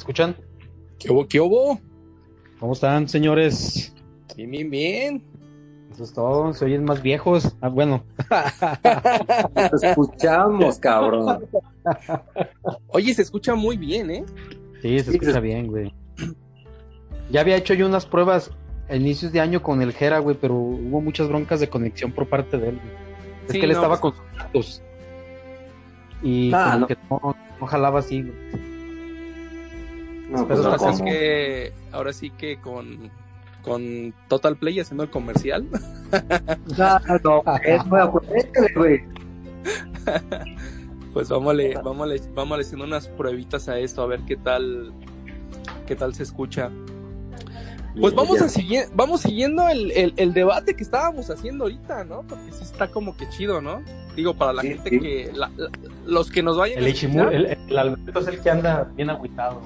escuchan? ¿Qué hubo? ¿Qué hubo? ¿Cómo están, señores? Bien, bien, bien. Eso es todo, se oyen más viejos. Ah, bueno. Te escuchamos, cabrón. Oye, se escucha muy bien, ¿eh? Sí, se escucha bien, güey. Ya había hecho yo unas pruebas a inicios de año con el Jera, güey, pero hubo muchas broncas de conexión por parte de él. güey. Es Sí, que él no, estaba pues- con sus datos. Y Ah, como no. que no, no jalaba así, güey. No, pues, Ahora no, sí es ¿cómo? que, ahora sí que con, con Total Play haciendo el comercial. No, es muy acuérdate, güey. Pues vámonos, vámonos, vámonos haciendo unas pruebitas a esto, a ver qué tal, qué tal se escucha. Pues vamos a seguir, vamos siguiendo el, el, el debate que estábamos haciendo ahorita, ¿no? Porque sí está como que chido, ¿no? Digo, para la Sí, gente sí. que, la- la- los que nos vayan El a Ichimur, escuchar, el, el Alberto es el que anda bien agüitado.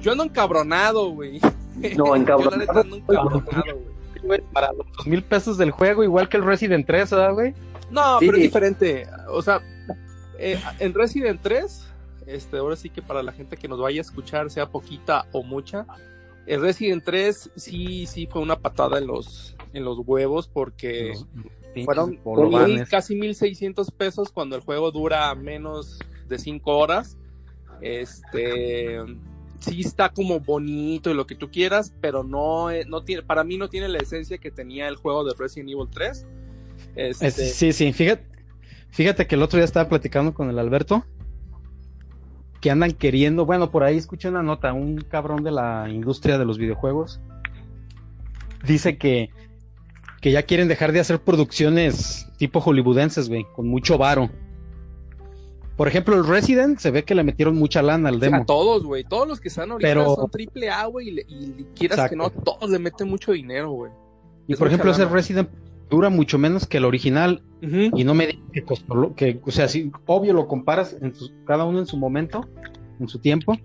Yo ando encabronado, güey. No, Yo la neta encabronado. ando encabronado, güey. Para los dos mil pesos del juego, igual que el Resident 3, ¿verdad, güey? No, Sí. pero es diferente. O sea, eh, en Resident 3, este, ahora sí que para la gente que nos vaya a escuchar, sea poquita o mucha, en Resident 3 sí, sí fue una patada en los, en los huevos porque fueron mil- casi 1600 pesos cuando el juego dura menos de 5 horas. Este sí está como bonito y lo que tú quieras, pero no, eh, no tiene, para mí no tiene la esencia que tenía el juego de Resident Evil 3. Este, Es- sí, sí, fíjate, fíjate que el otro día estaba platicando con el Alberto que andan queriendo, bueno, por ahí escuché una nota, un cabrón de la industria de los videojuegos dice que que ya quieren dejar de hacer producciones tipo hollywoodenses, güey, con mucho varo. Por ejemplo, el Resident se ve que le metieron mucha lana al O sea, demo. todos, güey. Todos los que están ahorita Pero- son triple A, güey. Y, quieras Exacto. que no, todos le meten mucho dinero, güey. y es por ejemplo, ese. Resident dura mucho menos que el original y no me digas que costó lo- que o sea sí obvio lo comparas en su- cada uno en su momento en su tiempo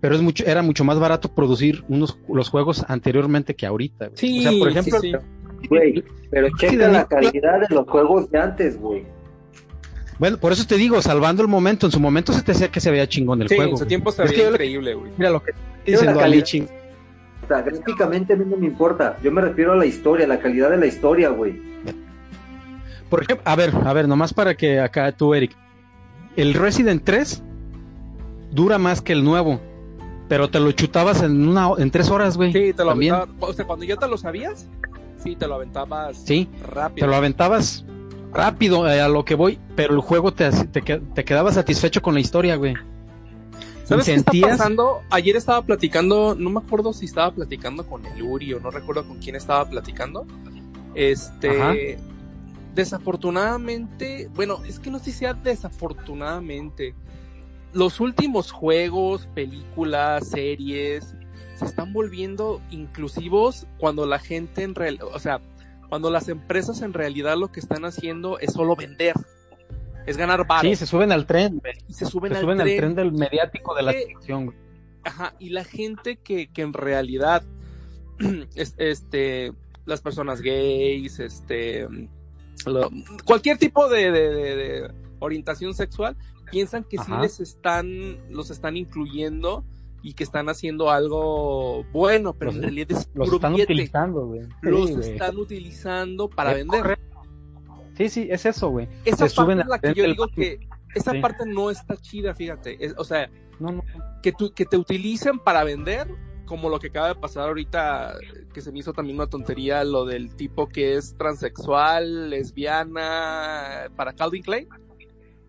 pero es mucho era mucho más barato producir unos los juegos anteriormente que ahorita güey. Sí, o sea por ejemplo sí, sí. Güey, pero checa la calidad de los juegos de antes, güey. Bueno por eso te digo salvando el momento en su momento se te decía que se veía chingón el Sí, juego en su tiempo se Es veía que increíble, güey. mira lo que dicen O sea, gráficamente a mí no me importa. Yo me refiero a la historia, la calidad de la historia, güey. por ejemplo a ver a ver nomás para que acá tú Eric el Resident 3 dura más que el nuevo pero te lo chutabas en una en tres horas güey Sí, te lo también aventabas. O sea, cuando ya te lo sabías, sí, te lo aventabas sí rápido. te lo aventabas rápido eh, a lo que voy, pero el juego te, te, te quedaba satisfecho con la historia, güey. ¿Sabes qué está pasando? Ayer estaba platicando, no me acuerdo si estaba platicando con el Uri o no recuerdo con quién estaba platicando. Este, Ajá. desafortunadamente, bueno, es que no sé si sea desafortunadamente. Los últimos juegos, películas, series, se están volviendo inclusivos cuando la gente en real, o sea, cuando las empresas en realidad lo que están haciendo es solo vender, es ganar varo Sí, se suben al tren, y se suben, Se al, suben al tren. del mediático de la ficción. Ajá, y la gente que, que en realidad, es- este, las personas gays, este, lo- cualquier tipo de, de- de- de orientación sexual, piensan que sí Ajá. les están, los están incluyendo y que están haciendo algo bueno, pero Los- en realidad es Los están billete. utilizando, güey. Los Sí, güey. están utilizando para Es vender. correcto. Sí, sí, es eso, güey. Esa Se parte es la que yo digo que, esa Sí. parte no está chida, fíjate. Es- o sea, No, no. que, tu- que te utilicen para vender, como lo que acaba de pasar ahorita, que se me hizo también una tontería, lo del tipo que es transexual, lesbiana, para Calvin Klein.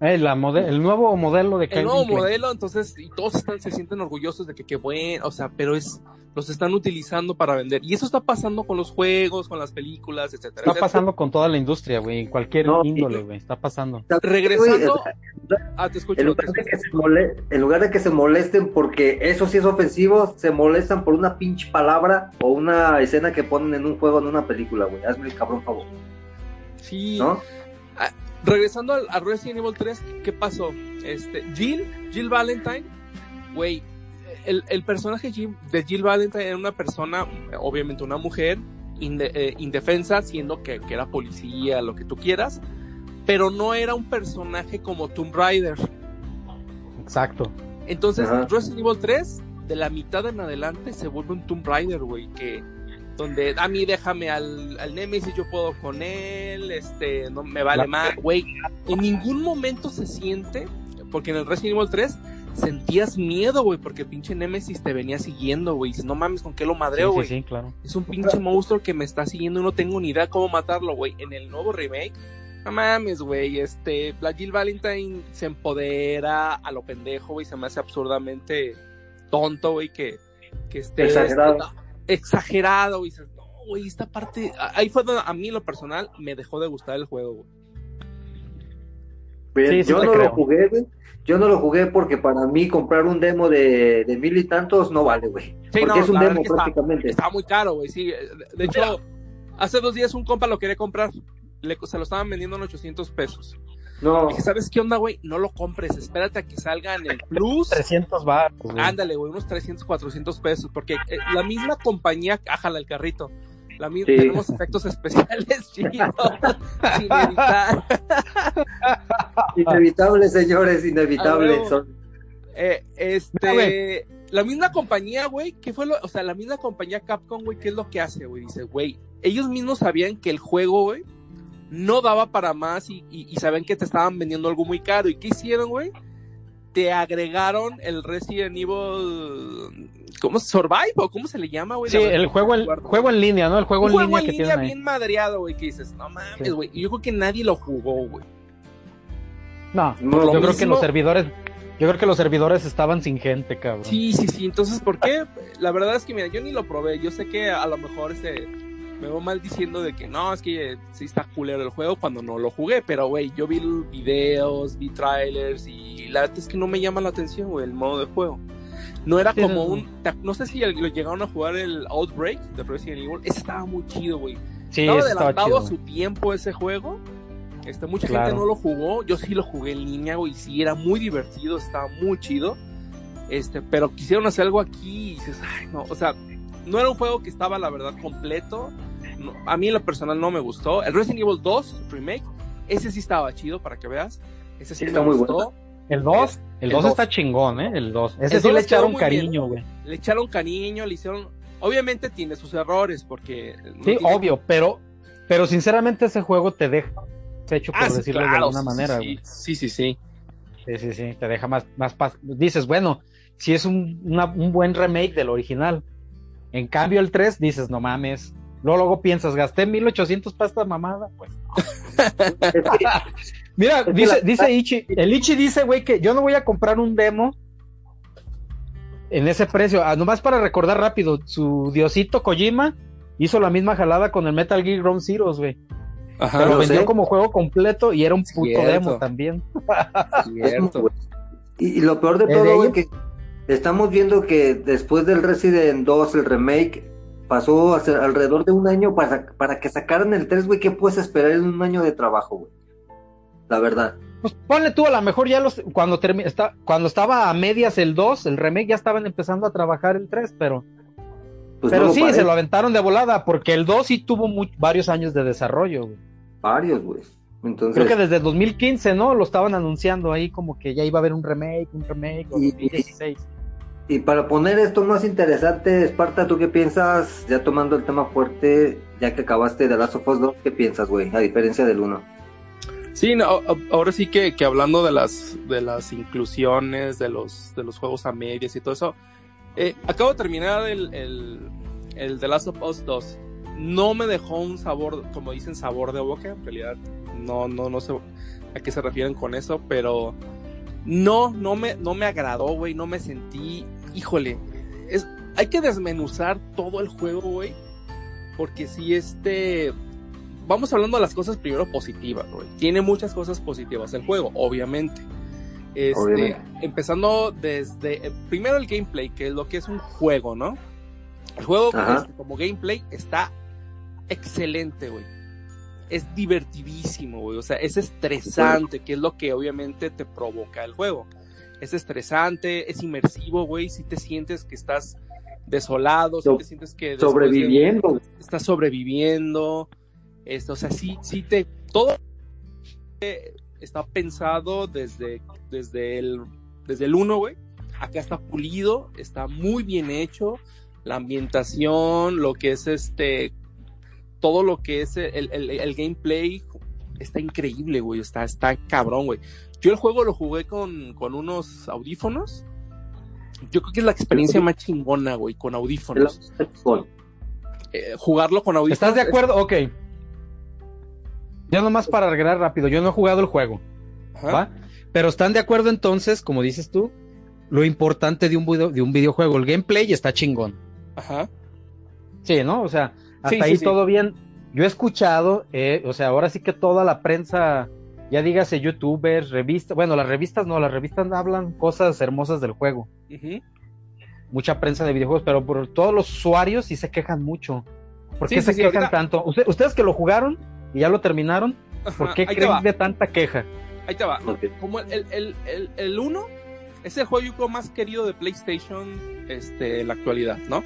Eh, la mode- el nuevo modelo de El Calvin nuevo Klein. modelo, entonces, y todos están, se sienten orgullosos de que qué bueno, o sea, pero es, los están utilizando para vender. Y eso está pasando con los juegos, con las películas, etcétera. Está etcétera. pasando con toda la industria, güey. En cualquier No, índole, güey. Está pasando. Regresando, ah, te escucho. En te lugar, de escucho. que en lugar de que se molesten porque eso sí es ofensivo, se molestan por una pinche palabra o una escena que ponen en un juego, en una película, güey. Hazme el cabrón favor, Sí, ¿no? Regresando al, a Resident Evil 3, ¿qué pasó? Este, Jill, Jill Valentine, güey, el, el personaje Jill- de Jill Valentine era una persona, obviamente una mujer, inde- eh, indefensa, siendo que, que era policía, lo que tú quieras, pero no era un personaje como Tomb Raider. Exacto. Entonces, Ajá. Resident Evil 3, de la mitad en adelante, se vuelve un Tomb Raider, güey, que donde a mí déjame al, al Nemesis, yo puedo con él, este, no me vale más, güey. En ningún momento se siente, porque en el Resident Evil 3 sentías miedo, güey, porque el pinche Nemesis te venía siguiendo, güey. Dices, no mames, ¿con qué lo madreo, güey? sí, sí, claro. Es un pinche monstruo que me está siguiendo y no tengo ni idea cómo matarlo, güey. En el nuevo remake, no mames, güey. Este, la Jill Valentine se empodera a lo pendejo, güey. Se me hace absurdamente tonto, güey, que, que esté. Exagerado. este, exagerado, güey. Dices, No, güey, esta parte. a- Ahí fue donde a mí, en lo personal, me dejó de gustar el juego, güey. Bien, Sí, sí yo no creo. lo jugué, güey. Yo no lo jugué porque para mí comprar un demo de, de mil y tantos no vale, güey. Sí, porque no, es un demo está- prácticamente. Estaba muy caro, güey, sí. De, de hecho, hace dos días un compa lo quería comprar. Le- se lo estaban vendiendo en 800 pesos. No, Dije, ¿sabes qué onda, güey? No lo compres, espérate a que salga en el Plus. 300 baros, güey. Ándale, güey, unos 300, 400 pesos, porque eh, la misma compañía, ájala el carrito. La Sí. Tenemos efectos especiales chidos, sin inevitable, señores, inevitable. Ah. Son- Eh, este, la misma compañía, güey, ¿qué fue lo, o sea, la misma compañía Capcom, güey, ¿qué es lo que hace, güey? Dice, güey, ellos mismos sabían que el juego, güey, no daba para más y, y, y sabían que te estaban vendiendo algo muy caro. ¿Y qué hicieron, güey? Te agregaron el Resident Evil, ¿cómo? Survive o cómo se le llama, güey? Sí, el juego, acuerdo. juego en línea, ¿no? El juego en juego línea en que línea ahí. bien madreado, güey, que dices, no mames, Sí. güey. Y yo creo que nadie lo jugó, güey. No, No, yo lo creo que los servidores, yo creo que los servidores estaban sin gente, cabrón. Sí, sí, sí. Entonces, ¿por qué? La verdad es que, mira, yo ni lo probé. Yo sé que a lo mejor este, me veo mal diciendo de que no, es que sí está culero el juego cuando no lo jugué. Pero, güey, yo vi videos, vi trailers y la verdad es que no me llama la atención, güey, el modo de juego. No era como no. un... No sé si lo llegaron a jugar el Outbreak de Resident Evil. Ese estaba muy chido, güey. Sí, estaba adelantado chido. a su tiempo ese juego. Este, mucha Claro. gente no lo jugó, yo sí lo jugué en línea, güey, sí era muy divertido, estaba muy chido. Este, pero quisieron hacer algo aquí y dices, ay, no, o sea, no era un juego que estaba, la verdad, completo. No, a mí en lo personal no me gustó. El Resident Evil 2 Remake, ese sí estaba chido, para que veas. Ese sí Sí, me está muy gustó. El 2, el El 2 dos. está chingón, ¿eh? El 2. Ese El sí le echaron cariño, güey. Le echaron cariño, le hicieron... Obviamente tiene sus errores, porque... no Sí, tiene- obvio, pero, pero sinceramente ese juego te deja hecho por Ah, decirlo de alguna sí, manera, sí, güey. sí, sí, sí. Sí, sí, sí, te deja más, más paz. Dices, bueno, si es un, una- un buen remake del original. En cambio, el 3 dices, no mames. Luego, luego piensas, gasté 1800 para esta mamada. Pues, es mira, Es dice, dice Ichi, el Ichi dice, güey, que yo no voy a comprar un demo en ese precio. Ah, nomás para recordar rápido, su diosito Kojima hizo la misma jalada con el Metal Gear Ground Zeroes, güey. Ajá, Pero lo vendió sé. como juego completo y era un puto Cierto. demo también. cierto. Y, y lo peor de todo, güey, que estamos viendo que después del Resident 2, el remake, pasó hace- alrededor de un año para, para que sacaran el 3, güey. ¿Qué puedes esperar en un año de trabajo, güey? La verdad. Pues ponle tú, a lo mejor ya los, cuando está, cuando estaba a medias el 2, el remake ya estaban empezando a trabajar el 3, pero, Pues pero no sí, parece. se lo aventaron de volada, porque el 2 sí tuvo varios años de desarrollo, güey. Varios, güey. Entonces, Creo que desde 2015, ¿no? Lo estaban anunciando ahí como que ya iba a haber un remake, un remake, o Y- 2016. Y para poner esto más interesante, Esparta, ¿tú qué piensas? Ya tomando el tema fuerte, ya que acabaste de Last of Us 2, ¿qué piensas, güey? A diferencia del 1. Sí, no, ahora sí que, que hablando de las de las inclusiones, de los de los juegos a medias y todo eso, eh, acabo de terminar el, el, el The Last of Us 2. No me dejó un sabor, como dicen, sabor de boca. En realidad, no, no, no sé a qué se refieren con eso, pero no, no me, no me agradó, güey. No me sentí, híjole, es, hay que desmenuzar todo el juego, güey, porque si este, vamos hablando de las cosas primero positivas, güey. Tiene muchas cosas positivas el juego, obviamente. Este, Obviamente. empezando desde eh, primero el gameplay, que es lo que es un juego, ¿no? El juego este, como gameplay está excelente, güey. Es divertidísimo, güey. O sea, es estresante, que es lo que obviamente te provoca el juego. Es estresante, es inmersivo, güey. Si te sientes que estás desolado, si So- te sientes que de- Sobreviviendo. estás sobreviviendo. Esto, o sea, sí, sí te. Todo está pensado desde, desde el desde el 1, güey, acá está pulido, está muy bien hecho, la ambientación, lo que es este, todo lo que es el, el, el gameplay, está increíble, güey, está, está cabrón, güey. Yo el juego lo jugué con, con unos audífonos. Yo creo que es la experiencia más chingona, güey, con audífonos. Eh, jugarlo con audífonos. ¿Estás de acuerdo? Ok. Ya nomás para arreglar rápido, yo no he jugado el juego. ¿va? Pero están de acuerdo entonces, como dices tú, lo importante de un, video, de un videojuego, el gameplay está chingón. Ajá. Sí, ¿no? O sea, hasta ahí todo bien. Yo he escuchado, eh, o sea, ahora sí que toda la prensa, ya dígase youtubers, revistas, bueno, las revistas no, las revistas hablan cosas hermosas del juego. Mucha prensa de videojuegos, pero por todos los usuarios sí se quejan mucho. ¿Por qué se quejan tanto? ustedes que lo jugaron y ya lo terminaron, ¿por qué creen de tanta queja? Ahí te va. Como el, el, el, el, 1 es el juego más querido de PlayStation este, en la actualidad, ¿no?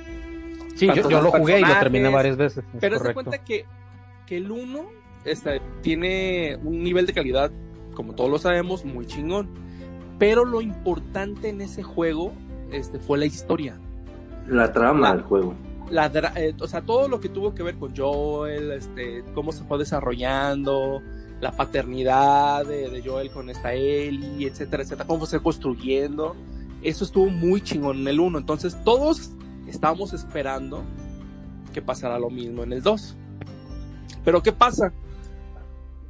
Sí, yo, lo jugué y lo terminé varias veces. Pero se cuenta que, que el 1 este, tiene un nivel de calidad, como todos lo sabemos, muy chingón. Pero lo importante en ese juego este, fue la historia. La trama del juego. La, eh, o sea, todo lo que tuvo que ver con Joel, este, cómo se fue desarrollando, la paternidad de, Joel con esta Ellie, etcétera, etcétera, cómo se fue construyendo. Eso estuvo muy chingón en el 1. Entonces, todos estábamos esperando que pasara lo mismo en el 2. Pero, ¿qué pasa?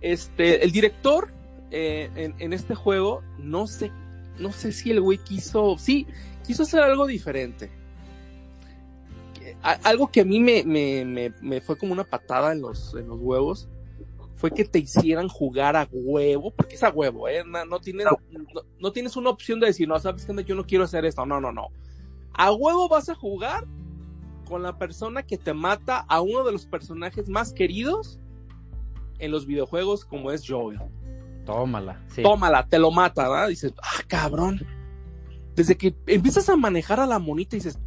Este, el director eh, en, este juego, no sé, no sé si el güey quiso, sí, quiso hacer algo diferente. Algo que a mí me, me, me, fue como una patada en los, en los huevos fue que te hicieran jugar a huevo, porque es a huevo, ¿eh? No, tienes, no, tienes una opción de decir, no, sabes que yo no quiero hacer esto, no, no, no. A huevo vas a jugar con la persona que te mata a uno de los personajes más queridos en los videojuegos, como es Joel. Tómala, sí. Tómala, te lo mata, ¿verdad? Dices, ah, cabrón. Desde que empiezas a manejar a la monita, dices,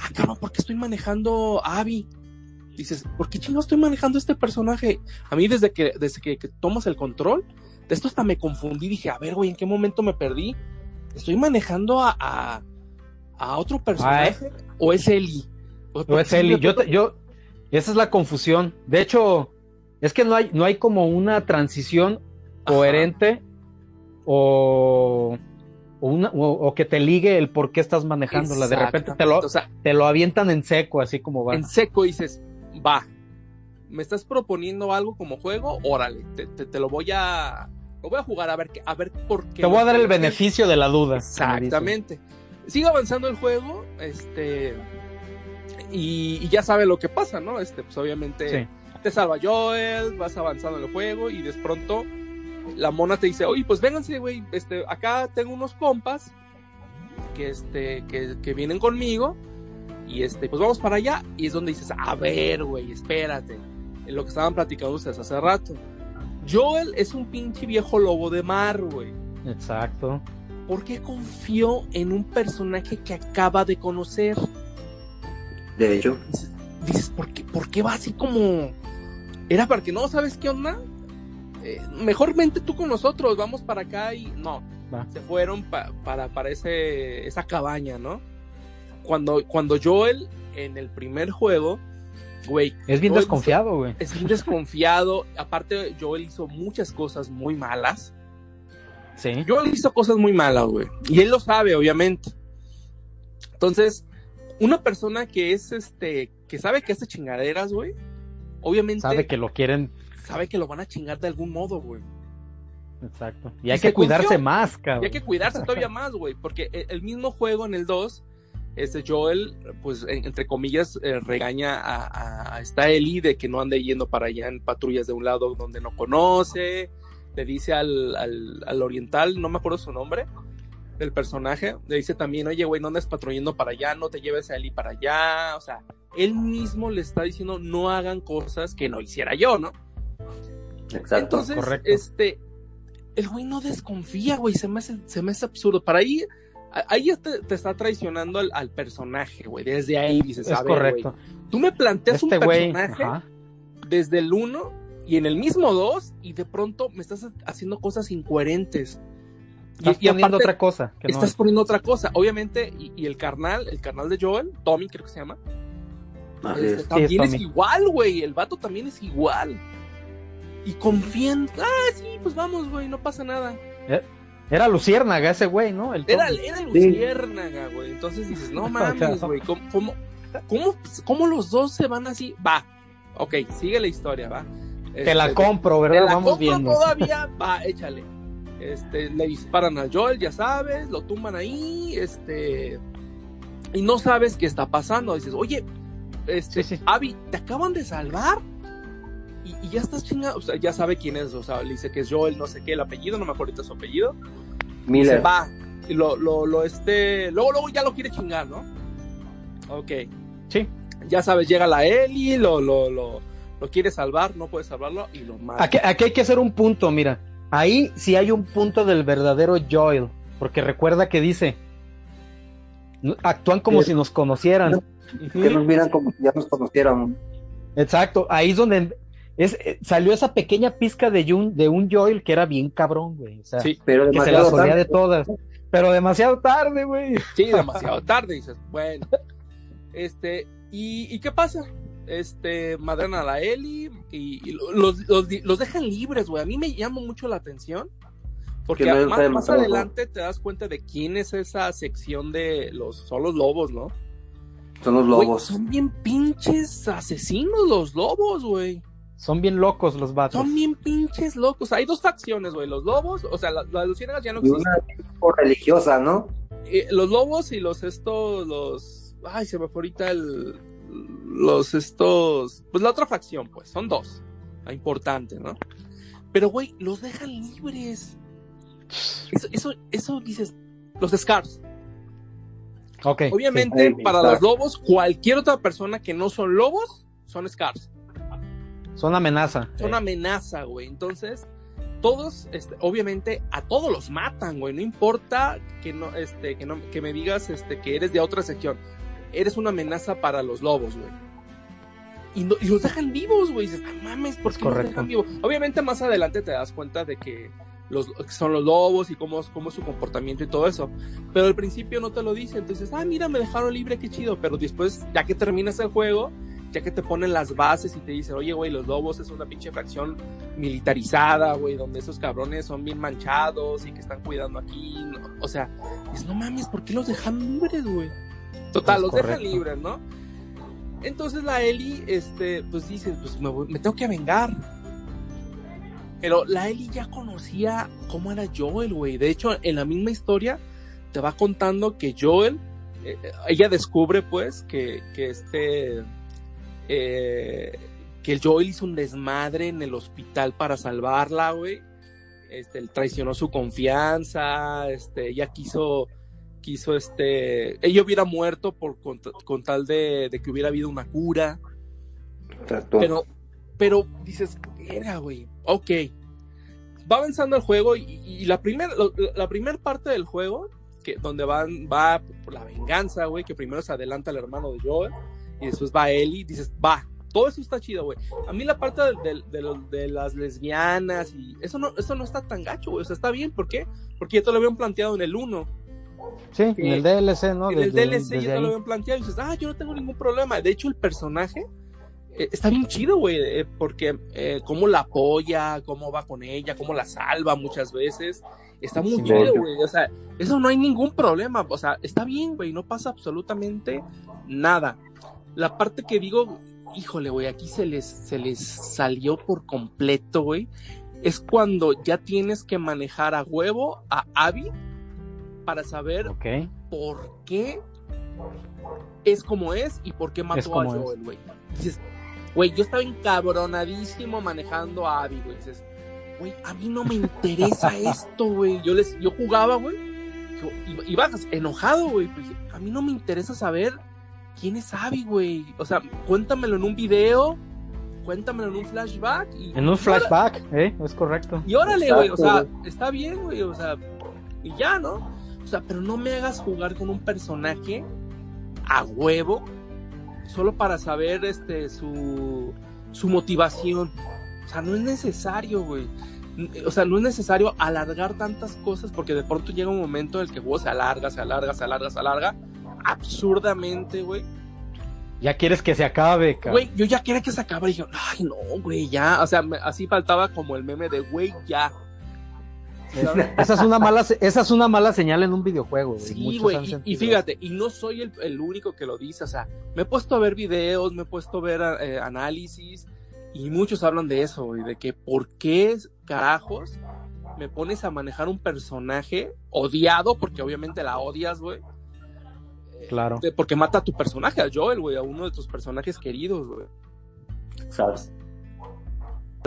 ah, cabrón, ¿por qué estoy manejando a Abby? dices, ¿por qué chingados estoy manejando este personaje? A mí desde que, desde que, tomas el control, de esto hasta me confundí, dije, a ver, güey, ¿en qué momento me perdí? ¿Estoy manejando a, a, otro personaje? ¿O es Eli? ¿O, es Eli? Yo, yo, esa es la confusión. De hecho, es que no hay, no hay como una transición coherente o, o, una, o, que te ligue el por qué estás manejándola. De repente te lo, te lo avientan en seco, así como va. En seco dices, va, me estás proponiendo algo como juego, órale, te, lo voy a lo voy a jugar a ver a ver por qué. Te voy a dar el beneficio de la duda. Exactamente. Sigue avanzando el juego, este y, ya sabe lo que pasa, ¿no? Este, pues obviamente te salva Joel, vas avanzando en el juego y de pronto la mona te dice, oye, pues vénganse, güey, este, acá tengo unos compas que este, que, que vienen conmigo y este, pues vamos para allá. Y es donde dices, a ver, güey, espérate. En lo que estaban platicando ustedes hace rato. Joel es un pinche viejo lobo de mar, güey. Exacto. ¿Por qué confió en un personaje que acaba de conocer? De hecho. Dices, ¿por, qué, ¿por qué va así como... Era para que no sabes qué onda? Eh, mejor vente tú con nosotros, vamos para acá y no. Se fueron para, para ese, esa cabaña, ¿no? cuando, cuando Joel en el primer juego, güey. Es bien desconfiado, güey. Es bien desconfiado. Aparte, Joel hizo muchas cosas muy malas. Sí. Joel hizo cosas muy malas, güey. Y él lo sabe, obviamente. Entonces, una persona que es este, que sabe que hace chingaderas, güey, obviamente. Sabe que lo quieren. Sabe que lo van a chingar de algún modo, güey. Exacto. Y hay que cuidarse más, cabrón. Y hay que cuidarse todavía más, güey. Porque el mismo juego en el 2 este Joel, pues entre comillas, eh, regaña a, esta Ellie de que no ande yendo para allá en patrullas de un lado donde no conoce, le dice al, al, oriental, no me acuerdo su nombre, del personaje, le dice también, oye, güey, no andes patrullando para allá, no te lleves a Ellie para allá, o sea, él mismo le está diciendo, no hagan cosas que no hiciera yo, ¿no? Exacto, Entonces, este, el güey no desconfía, güey, se me hace, se me hace absurdo. Para ahí ahí ya te, está traicionando al, personaje, güey. Desde ahí dices, es correcto. tú me planteas un este personaje desde el 1 y en el mismo 2 y de pronto me estás haciendo cosas incoherentes. Estás y, y poniendo aparte, otra cosa. que no estás es. poniendo otra cosa. Obviamente, y, y el carnal, el carnal de Joel, Tommy creo que se llama, Así este, es. también es, igual, güey. El vato también es igual. Y confían, ah, sí, pues vamos, güey, no pasa nada. Era Luciérnaga ese güey, ¿no? El Era, era Luciérnaga, güey. Entonces dices, no mames, güey, ¿cómo, cómo, cómo, cómo los dos se van así? Va, ok, sigue la historia, va. Te la Este, compro, Te ¿verdad? la Vamos compro viendo. todavía, va, échale. Este, le disparan a Joel, ya sabes, lo tumban ahí, este, y no sabes qué está pasando. Dices, oye, este, Sí, sí. Abby, te acaban de salvar. Y, y ya estás chingado, o sea, ya sabe quién es, o sea, le dice que es Joel, no sé qué, el apellido, no me acuerdo ahorita su apellido. Dice, Miller. va, y lo, lo, lo, este, luego, luego ya lo quiere chingar, ¿no? Ok, Sí. ya sabes, llega la Ellie, lo, lo, lo, lo quiere salvar, no puede salvarlo y lo mata. Aquí, aquí hay que hacer un punto, mira. Ahí sí hay un punto del verdadero Joel. Porque recuerda que dice. "No- Actúan como Sí. si nos conocieran. Que nos miran como si ya nos conociéramos. Exacto. Ahí es donde es, eh, salió esa pequeña pizca de un, de un Joel que era bien cabrón, güey. O sea, Sí, Pero que se la demasiado solía tarde. de todas. Pero demasiado tarde, güey. sí, demasiado tarde, dices, bueno. Este, ¿y, y qué pasa? Este, madrenan a la Ellie y, y los, los, los dejan libres, güey. A mí me llama mucho la atención. Porque no más, adelante te das cuenta de quién es esa sección de los, son los lobos, ¿no? Son los Güey, lobos. son bien pinches asesinos los lobos, güey. Son bien locos los vatos. Son bien pinches locos. Hay dos facciones, güey. Los lobos, o sea, la- las luciérnagas ya no Y existen. una tipo religiosa, ¿no? Eh, los lobos y los estos, los... Ay, se me fue ahorita el... Los estos... Pues la otra facción, pues, son dos. La importante, ¿no? Pero, güey, los dejan libres. Eso, eso, eso dices... Los Scars. Ok. Obviamente, sí. para los lobos, cualquier otra persona que no son lobos, son Scars. Son amenaza. Son Eh, amenaza, güey. Entonces, todos, este, obviamente, a todos los matan, güey. No importa que no, este, que no, que me digas, este, que eres de otra sección. Eres una amenaza para los lobos, güey. Y, no- y los dejan vivos, güey. Dices, "No mames, ¿por qué los dejan vivos? Obviamente, más adelante te das cuenta de que los, que son los lobos y cómo, cómo es su comportamiento y todo eso. Pero al principio no te lo dice. Entonces, ah, mira, me dejaron libre, qué chido. Pero después, ya que terminas el juego, ya que te ponen las bases y te dicen, oye, güey, los lobos es una pinche fracción militarizada, güey, donde esos cabrones son bien manchados y que están cuidando aquí. no- O sea, es no mames, ¿por qué los dejan libres, güey? Total, los dejan correcto. libres, ¿no? Entonces la Eli, este, pues dice, pues me, voy- me tengo que vengar. Pero la Eli ya conocía cómo era Joel, güey. De hecho, en la misma historia te va contando que Joel, eh, ella descubre pues que, que este, eh, que el Joel hizo un desmadre en el hospital para salvarla, güey. Este, él traicionó su confianza, este, ella quiso, quiso, este, ella hubiera muerto por, con, con tal de, de que hubiera habido una cura. Exacto. Pero, pero dices, era, güey, ok. Va avanzando el juego y, y la primera la primera parte del juego, que donde van, va por la venganza, güey, que primero se adelanta el hermano de Joel y después va Ellie, dices, va, todo eso está chido, güey. A mí la parte de, de- de de las lesbianas y eso no, eso no está tan gacho, güey, o sea, está bien, ¿por qué? Porque ya te lo habían planteado en el 1. Sí, en el DLC, ¿no? En el Desde- DLC desde ya te lo ahí. habían planteado y dices, ah, yo no tengo ningún problema. De hecho, el personaje eh, está bien chido, güey, eh, porque eh, cómo la apoya, cómo va con ella, cómo la salva muchas veces. Está muy Sí, chido, güey. O sea, eso no hay ningún problema. O sea, está bien, güey, no pasa absolutamente nada. La parte que digo, híjole, güey, aquí se les, se les salió por completo, güey. Es cuando ya tienes que manejar a huevo a Abby para saber por qué es como es y por qué mató a. Joel, güey. Dices, güey, yo estaba encabronadísimo manejando a Abby, güey. Dices, güey, a mí no me interesa esto, güey. Yo les, yo jugaba, güey. yo iba- Iba enojado, güey. pues, A mí no me interesa saber quién es Abby, güey. O sea, cuéntamelo en un video, cuéntamelo en un flashback y En un flashback, ¿eh? Es correcto. y órale, güey, o sea, está bien, güey, o sea, y ya, ¿no? O sea, pero no me hagas jugar con un personaje a huevo solo para saber este su su motivación. O sea, no es necesario, güey. o sea, no es necesario alargar tantas cosas porque de pronto llega un momento en el que el juego se alarga, se alarga, se alarga, se alarga, absurdamente, güey. Ya quieres que se acabe, cabrón. Güey, yo ya quería que se acabe y dije, ay, no, güey, ya. O sea, me- así faltaba como el meme de, güey, ya. Esa es una mala, esa es una mala señal en un videojuego, güey. Sí, güey, y, y fíjate, y no soy el, el único que lo dice, o sea, me he puesto a ver videos, me he puesto a ver eh, análisis, y muchos hablan de eso, güey, de que por qué carajos me pones a manejar un personaje odiado, porque obviamente la odias, güey. Eh, Claro. de- porque mata a tu personaje, a Joel, güey, a uno de tus personajes queridos, güey. ¿sabes? La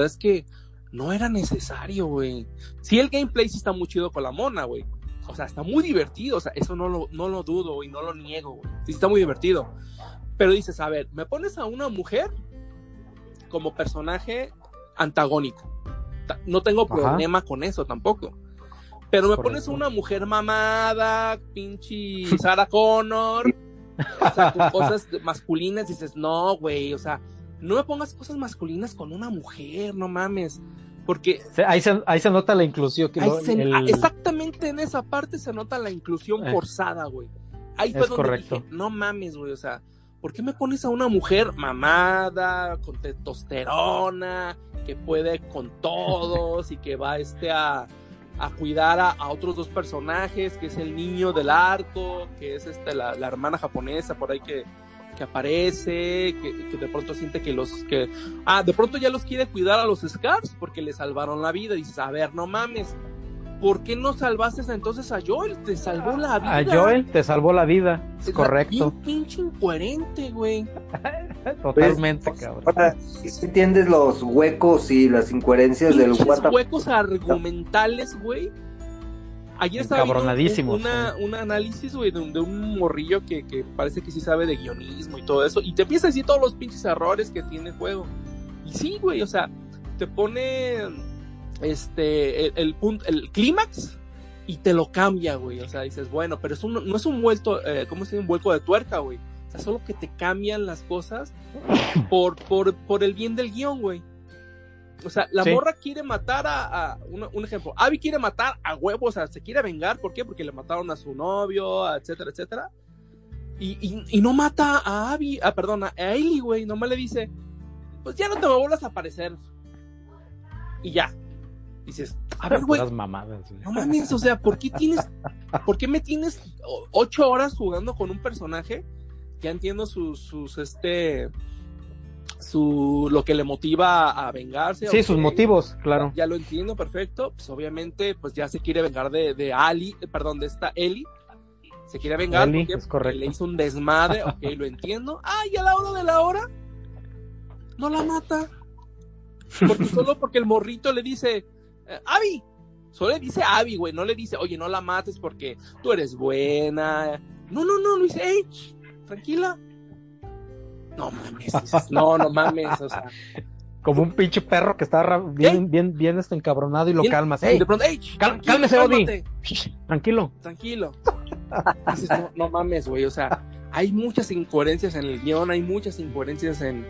verdad es que no era necesario, güey. Sí, el gameplay sí está muy chido con la mona, güey. O sea, está muy divertido, o sea, eso no lo, no lo dudo y no lo niego, güey. Sí está muy divertido. Pero dices, a ver, me pones a una mujer como personaje antagónico. Ta- No tengo Ajá. problema con eso tampoco. Pero me pones a una mujer mamada, pinche Sarah Connor, o sea, con cosas masculinas, dices, no, güey, o sea, no me pongas cosas masculinas con una mujer, no mames. Porque ahí, se, ahí se nota la inclusión. Que lo- se- el- ah, exactamente en esa parte se nota la inclusión Eh. forzada, güey. Ahí fue Es donde correcto. dije, no mames, güey, o sea, ¿por qué me pones a una mujer mamada, con testosterona, que puede con todos y que va este a, a cuidar a, a otros dos personajes, que es el niño del arco, que es este la, la hermana japonesa por ahí que, que aparece, que, que de pronto siente que los que ah, de pronto ya los quiere cuidar a los Scars porque le salvaron la vida. Y dices, a ver, no mames, ¿por qué no salvaste entonces a Joel? Te salvó la vida. A Joel te salvó la vida. Es Es correcto. Bien pinche incoherente, güey. Totalmente, Pues, cabrón. Ahora, ¿sí entiendes los huecos y las incoherencias del WhatsApp? huecos argumentales, güey. Ayer estaba viendo un, Encabronadísimos, una- un análisis, güey, de, un- de un morrillo que, que parece que sí sabe de guionismo y todo eso. Y te empieza a decir todos los pinches errores que tiene el juego. Y sí, güey, o sea, te pone este el, el punto, el clímax y te lo cambia, güey. O sea, dices, bueno, pero es un, no es un vuelto, eh, ¿cómo se dice? Un vuelco de tuerca, güey. O sea, solo que te cambian las cosas por, por, por el bien del guion, güey. O sea, la Sí. morra quiere matar a, a- un, un ejemplo. Abby quiere matar a huevos, o sea, se quiere vengar. ¿Por qué? Porque le mataron a su novio, etcétera, etcétera. Y, y, y no mata a Abby, ah, perdón, a Ailey, güey. Nomás le dice, pues ya no te me vuelvas a aparecer. Y ya. Dices, a ver, güey, mamadas, güey. no mames, o sea, ¿por qué tienes, por qué me tienes ocho horas jugando con un personaje? Ya entiendo sus, sus, este, su, lo que le motiva a vengarse. Sí, sus motivos, claro. Ya lo entiendo, perfecto. Pues obviamente, pues ya se quiere vengar de, de Ali, eh, perdón, de esta Eli. Se quiere vengar Ellie, porque, es correcto. le hizo un desmadre, ok, lo entiendo. Ah, y a la hora de la hora, no la mata. Porque solo porque el morrito le dice, eh, Abby, solo le dice Abby, güey, no le dice, oye, no la mates porque tú eres buena. No, no, no, hey, ch, tranquila. No mames, dices, no, no mames, o sea, Como un pinche perro que está ra- bien, Ey. bien, bien este, encabronado y lo Bien, calmas. Ey, de pronto, hey, ch, cal- tranquilo, cálmese, cálmate". tranquilo. tranquilo. Dices, no, no mames, güey. O sea, hay muchas incoherencias en el guion, hay muchas incoherencias en.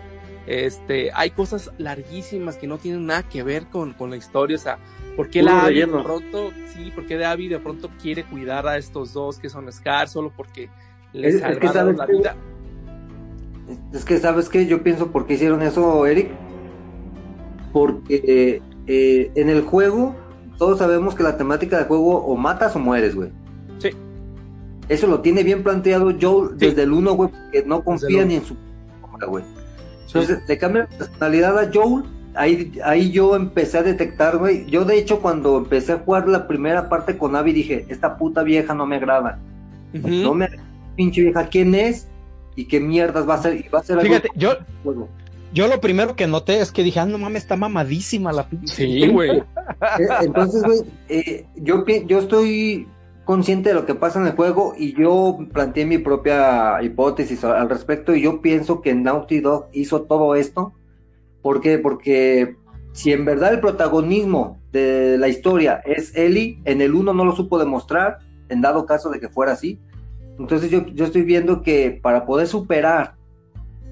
Este, hay cosas larguísimas que no tienen nada que ver con, con la historia. O sea, ¿por qué la Abby de pronto, sí, por qué Abby de pronto quiere cuidar a estos dos que son Scar solo porque le Es- es que salvaron la que- vida? Es que, ¿sabes qué? Yo pienso por qué hicieron eso, Eric. Porque eh, en el juego, todos sabemos que la temática del juego o matas o mueres, güey. Sí. Eso lo tiene bien planteado Joel Sí. desde el 1, güey, porque no confía ni en su cámara, güey. Entonces, le cambian la personalidad a Joel. Ahí, ahí yo empecé a detectar, güey. Yo, de hecho, cuando empecé a jugar la primera parte con Abby, dije: Esta puta vieja no me agrada. No me agrada, pinche vieja. ¿Quién es? ¿Y qué mierdas va a ser? Y va a ser algo Fíjate, yo, juego. yo lo primero que noté es que dije, ah, no mames, está mamadísima la pinche. Sí, güey. Eh, Entonces, güey, eh, yo, yo estoy consciente de lo que pasa en el juego y yo planteé mi propia hipótesis al al respecto y yo pienso que Naughty Dog hizo todo esto. ¿Por qué? Porque si en verdad el protagonismo de la historia es Ellie, en el 1 no lo supo demostrar, en dado caso de que fuera así. Entonces yo, yo estoy viendo que para poder superar,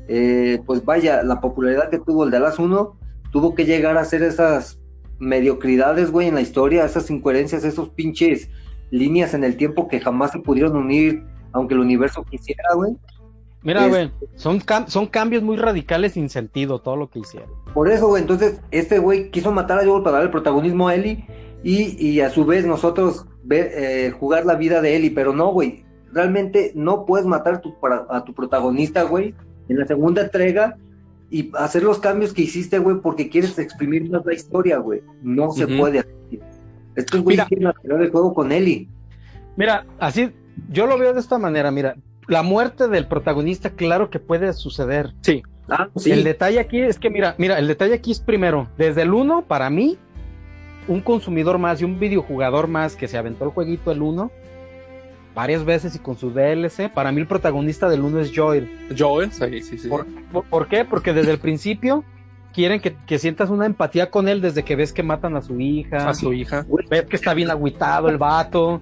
eh, pues vaya, la popularidad que tuvo el de las 1, tuvo que llegar a hacer esas mediocridades, güey, en la historia, esas incoherencias, esos pinches líneas en el tiempo que jamás se pudieron unir, aunque el universo quisiera, güey. Mira, güey, son, cam- son cambios muy radicales sin sentido todo lo que hicieron. Por eso, güey, entonces este güey quiso matar a Joel para dar el protagonismo a Ellie y, y a su vez nosotros ver, eh, jugar la vida de Ellie, pero no, güey, realmente no puedes matar tu- para- a tu protagonista, güey, en la segunda entrega y hacer los cambios que hiciste, güey, porque quieres exprimir más la historia, güey. No se Ujú. puede hacer. Estos güeyes Mira. quieren acelerar el juego con Ellie. Mira, así, yo lo veo de esta manera, mira, la muerte del protagonista, claro que puede suceder. Sí. Ah, sí. El detalle aquí es que, mira, mira, el detalle aquí es primero, desde el 1, para mí, un consumidor más y un videojugador más que se aventó el jueguito el 1 varias veces y con su DLC, para mí el protagonista del 1 es Joel. Joel, sí, sí, sí. ¿Por, por- por qué? Porque desde el principio quieren que, que sientas una empatía con él desde que ves que matan a su hija, A su hija. ves que está bien agüitado el vato,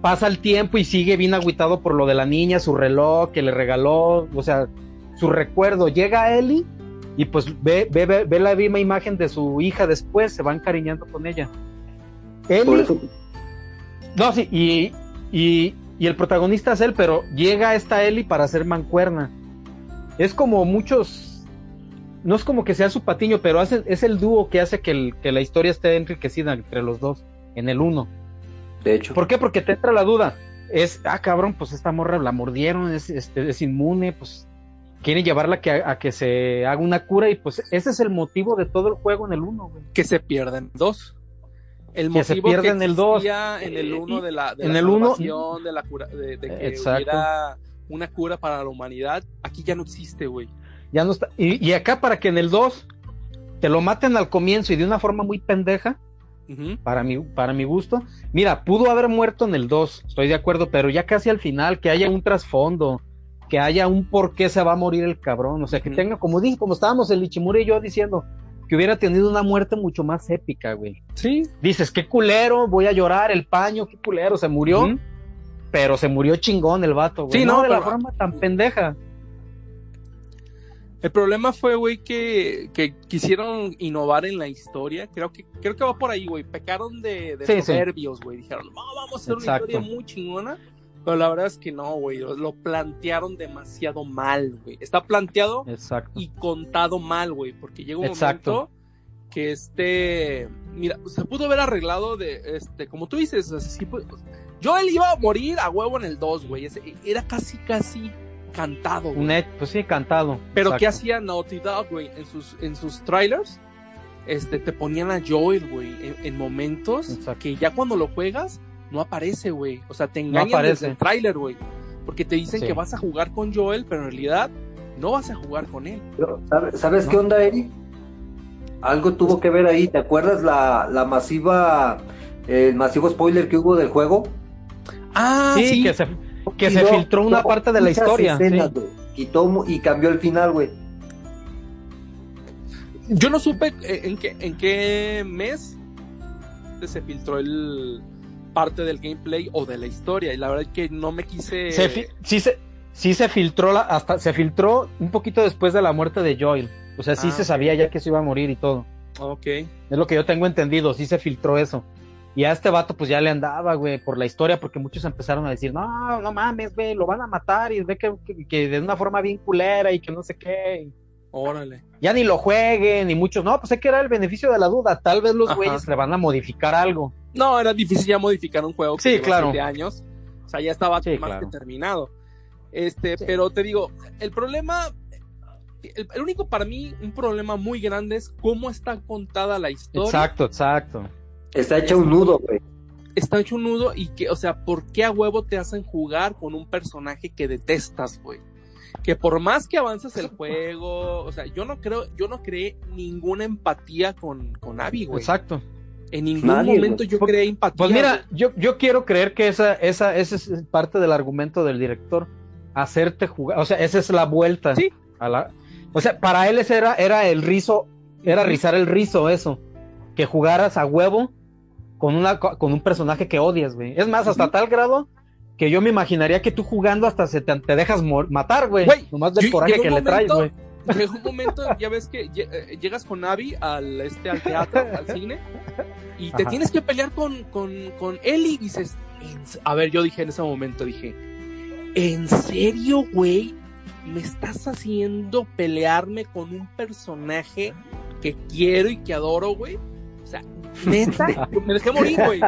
pasa el tiempo y sigue bien agüitado por lo de la niña, su reloj que le regaló, o sea, su recuerdo. Llega a Ellie y pues ve, ve, ve, ve la misma imagen de su hija después, se va encariñando con ella. Ellie, no, sí, y, y, y el protagonista es él, pero llega esta Ellie para ser mancuerna. Es como muchos, no es como que sea su patiño, pero hace, es el dúo que hace que, el- que la historia esté enriquecida entre los dos, en el uno. de hecho. ¿Por qué? Porque te entra la duda. Es, ah, cabrón, pues esta morra la mordieron, es, este, es inmune, pues quieren llevarla que, a, a que se haga una cura y pues ese es el motivo de todo el juego en el uno, güey. Que se pierden dos. El Que se motivo pierde que en el dos. existía en el uno de la, de En la el uno- de la cura, de, de que Exacto. hubiera una cura para la humanidad, aquí ya no existe, güey. Ya no está. Y, y acá para que en el 2 te lo maten al comienzo y de una forma muy pendeja, para mi, para mi gusto. Mira, pudo haber muerto en el 2, estoy de acuerdo, pero ya casi al final, que haya un trasfondo, que haya un por qué se va a morir el cabrón, o sea, que Ujú. tenga, como dije, como estábamos el Ichimura y yo diciendo, que hubiera tenido una muerte mucho más épica, güey. Sí. Dices, qué culero, voy a llorar, el paño, qué culero, se murió, pero se murió chingón el vato, güey. Sí, no, no, de la forma tan pendeja. El problema fue, güey, que, que quisieron innovar en la historia. Creo que, creo que va por ahí, güey. Pecaron de, de Sí, sí. soberbios, güey. Dijeron, no, vamos a hacer Exacto. una historia muy chingona. Pero la verdad es que no, güey. Lo, plantearon demasiado mal, güey. Está planteado Exacto. y contado mal, güey. Porque llega un Exacto. momento que este. Mira, se pudo haber arreglado de. este Como tú dices, así, pues, yo él iba a morir a huevo en el 2, güey. Era casi, casi cantado, güey. Hecho, pues sí, cantado. Pero Exacto. ¿qué hacía Naughty Dog, güey? En sus, en sus trailers, este, te ponían a Joel, güey, en, en momentos Exacto. que ya cuando lo juegas, no aparece, güey. O sea, te engañan aparece. desde el trailer, güey. Porque te dicen Sí. que vas a jugar con Joel, pero en realidad no vas a jugar con él. Pero, ¿sabe- ¿Sabes No. qué onda, Eri? Algo tuvo que ver ahí. ¿Te acuerdas la, la masiva, el masivo spoiler que hubo del juego? Ah, sí, sí. que se, que se Quitó- filtró una parte de la historia. escenas, sí. güey. Quitó y cambió el final, güey. Yo no supe eh, en qué, en qué mes se filtró el parte del gameplay o de la historia. Y la verdad es que no me quise. Se sí, se, sí se filtró la, hasta se filtró un poquito después de la muerte de Joel. O sea, sí Ah, se sabía ya que se iba a morir y todo. Ok. Es lo que yo tengo entendido, sí se filtró eso. Y a este vato pues ya le andaba, güey, por la historia, porque muchos empezaron a decir, no, no mames, güey, lo van a matar y ve que, que, que de una forma bien culera y que no sé qué. Órale. Ya ni lo jueguen, y muchos, no, pues hay que era el beneficio de la duda, tal vez los Ajá. güeyes le van a modificar algo. No, era difícil ya modificar un juego que Sí, claro. siete años. O sea, ya estaba Sí, más claro. que terminado. Este, Sí. pero te digo, el problema, el, el único para mí, un problema muy grande es cómo está contada la historia. Exacto, exacto. Está hecha un nudo, güey. Está hecho un nudo y que, o sea, ¿por qué a huevo te hacen jugar con un personaje que detestas, güey? Que por más que avances el juego, o sea, yo no creo, yo no creé ninguna empatía con, con Abby, güey. Exacto. En ningún Nadie, momento güey. yo Pues- creé empatía. Pues mira, güey. yo, yo quiero creer que esa, esa, esa es parte del argumento del director. Hacerte jugar. O sea, esa es la vuelta. Sí. A la, o sea, para él ese era, era el rizo, era rizar el rizo, eso. Que jugaras a huevo con, una, con un personaje que odias, güey. Es más, hasta tal grado que yo me imaginaría que tú jugando hasta se te, te dejas matar, güey. Nomás del coraje que le traes, güey. llegó un momento, ya ves que eh, llegas con Abby al, este, al teatro, al cine, y te Ajá. tienes que pelear con, con, con Ellie, y dices, a ver, yo dije en ese momento, dije, ¿en serio, güey? ¿Me estás haciendo pelearme con un personaje que quiero y que adoro, güey? O sea, neta, me dejé morir, güey.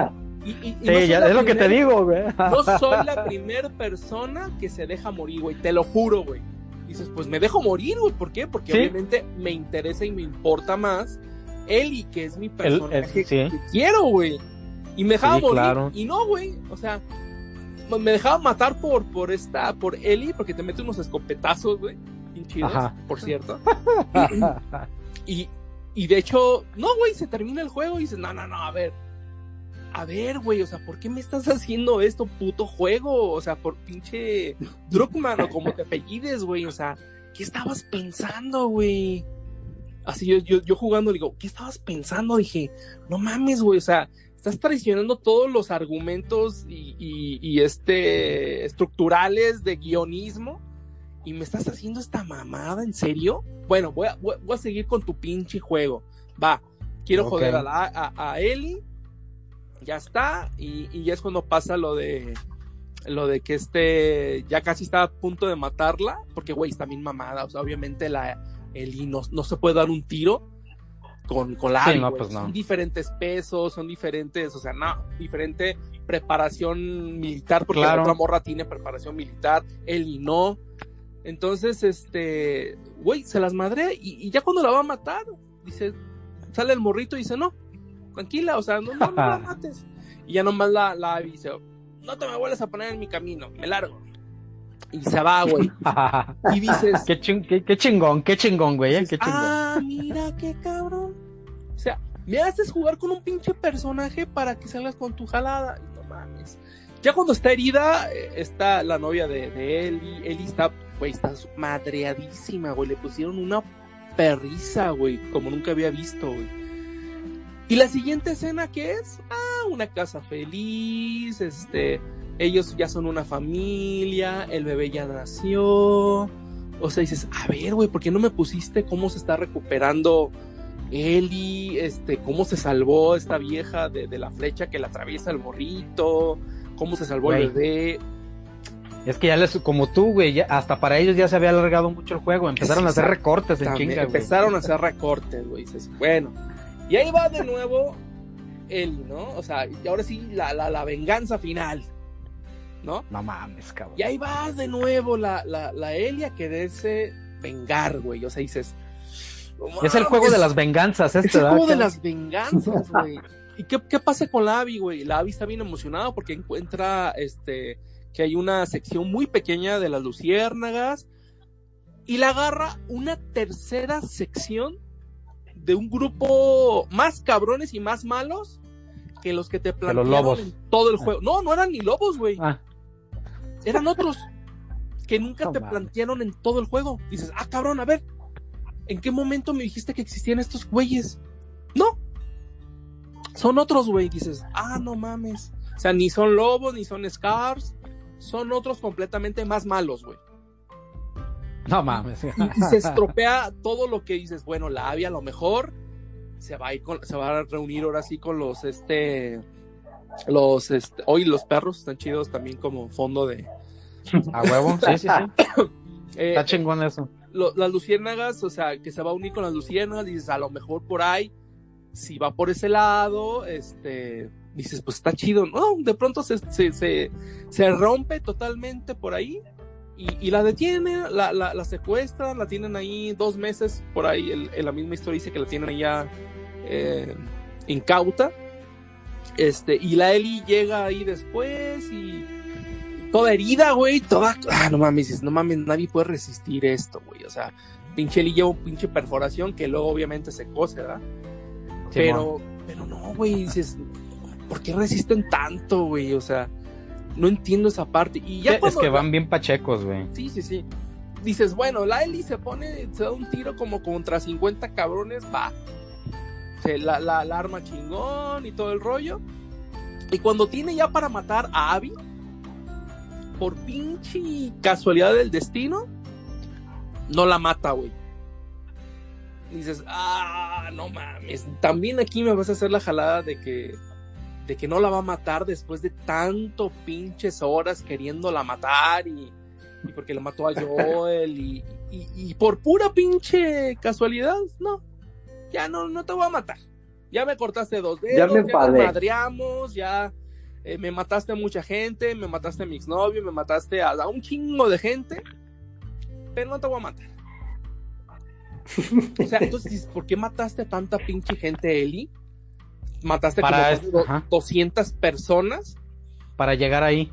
Y, y- Sí, no ya es lo que te digo, güey. no soy la primera persona que se deja morir, güey. Te lo juro, güey. Dices, pues me dejo morir, güey. ¿Por qué? Porque Sí. obviamente me interesa y me importa más Eli, que es mi personaje el- sí. que quiero, güey. Y me dejaba morir. claro. Y no, güey. O sea, me- dejaba matar por, por esta, por Eli, porque te mete unos escopetazos, güey. Chidos, Ajá. por cierto. Y, y de hecho, no, güey, se termina el juego y dices, no, no, no, a ver. A ver, güey, o sea, ¿por qué me estás haciendo esto, puto juego? O sea, por pinche Druckmann o como te apellides, güey. O sea, ¿qué estabas pensando, güey? Así yo, yo, yo jugando, digo, ¿qué estabas pensando? Dije, no mames, güey, o sea, estás traicionando todos los argumentos y, y, y este estructurales de guionismo y me estás haciendo esta mamada, ¿en serio? Bueno, voy a, voy, a seguir con tu pinche juego. Va, quiero joder a, la, a, a Ellie, ya está, y, y ya es cuando pasa lo de lo de que este ya casi está a punto de matarla, porque güey, está bien mamada, o sea, obviamente la Ellie no, no se puede dar un tiro con, con la Sí, no, pues no. Son diferentes pesos, son diferentes, o sea, no, diferente preparación militar, porque Claro. la otra morra tiene preparación militar, Ellie no. Entonces, este, güey, se las madre y, y ya cuando la va a matar, dice, sale el morrito y dice, no, tranquila, o sea, no, no, no la mates. Y ya nomás la, la dice, no te me vuelves a poner en mi camino, me largo. Y se va, güey. Y dices, qué, ching- qué- qué chingón, qué chingón, güey, eh, qué chingón. ah, mira qué cabrón. O sea, me haces jugar con un pinche personaje para que salgas con tu jalada. Y no mames. Ya cuando está herida, eh, está la novia de, de Eli. Eli está, güey, está madreadísima, güey. Le pusieron una perriza, güey, como nunca había visto, güey. Y la siguiente escena, ¿qué es? Ah, una casa feliz, este, ellos ya son una familia, el bebé ya nació. O sea, dices, a ver, güey, ¿por qué no me pusiste cómo se está recuperando Eli? Este, cómo se salvó esta vieja de, de la flecha que la atraviesa el morrito, cómo se salvó el bebé. Es que ya les, como tú, güey, hasta para ellos ya se había alargado mucho el juego. Empezaron a hacer recortes en chinga, empezaron a hacer recortes, güey. Dices, bueno. Y ahí va de nuevo Eli, ¿no? O sea, y ahora sí, la, la, la venganza final, ¿no? No mames, cabrón. Y ahí va de nuevo la, la, la Eli a quererse vengar, güey. O sea, dices. "No Es el juego de las venganzas, Es este, el ¿verdad? juego de las venganzas, güey. ¿Y qué, qué pasa con la Abby, güey? La Abby está bien emocionada porque encuentra este que hay una sección muy pequeña de las luciérnagas y la agarra una tercera sección de un grupo más cabrones y más malos que los que te los plantearon lobos. en todo el juego. No, no eran ni lobos, güey. Ah, Eran otros que nunca No te plantearon en todo el juego. Dices, ah, cabrón, a ver, ¿en qué momento me dijiste que existían estos güeyes? No. Son otros, güey. Dices, ah, no mames. O sea, ni son lobos, ni son scars. Son otros completamente más malos, güey. No mames. Y, y se estropea todo lo que dices. Bueno, la Abby a lo mejor se va a ir con, se va a reunir ahora sí con los, este, los, este, hoy los perros están chidos también como fondo de, A huevo, sí, sí, sí. eh, Está chingón eso. lo- las luciérnagas, o sea, que se va a unir con las luciérnagas, dices, a lo mejor por ahí, si va por ese lado, este, dices, pues está chido, no, de pronto se, se, se, se rompe totalmente por ahí y, y la detienen, la, la, la secuestran, la tienen ahí dos meses, por ahí, el- en la misma historia dice que la tienen ya eh, incauta, este, y la Eli llega ahí después y toda herida, güey, toda, ah, no mames, no mames, nadie puede resistir esto, güey, o sea, pinche Eli lleva un pinche perforación que luego obviamente se cose, ¿verdad? Pero, pero no, güey, dices, ¿por qué resisten tanto, güey? O sea, no entiendo esa parte. Y ya es cuando- que van bien pachecos, güey. Sí, sí, sí. Dices, bueno, la Eli se pone, se da un tiro como contra 50 cabrones, va. Se la, la, la arma chingón y todo el rollo. Y cuando tiene ya para matar a Abby, por pinche casualidad del destino, no la mata, güey. dices, ah, no mames, también aquí me vas a hacer la jalada de que, de que no la va a matar después de tanto pinches horas queriéndola matar y, y porque le mató a Joel y, y, y por pura pinche casualidad, no, ya no, no te voy a matar. Ya me cortaste dos dedos, Ya me ya, madreamos, ya eh, me mataste a mucha gente, me mataste a mi exnovio, me mataste a, a un chingo de gente, pero no te voy a matar. O sea, entonces dices, ¿por qué mataste a tanta pinche gente, Eli? Mataste como Para- ajá. 200 personas Para llegar ahí.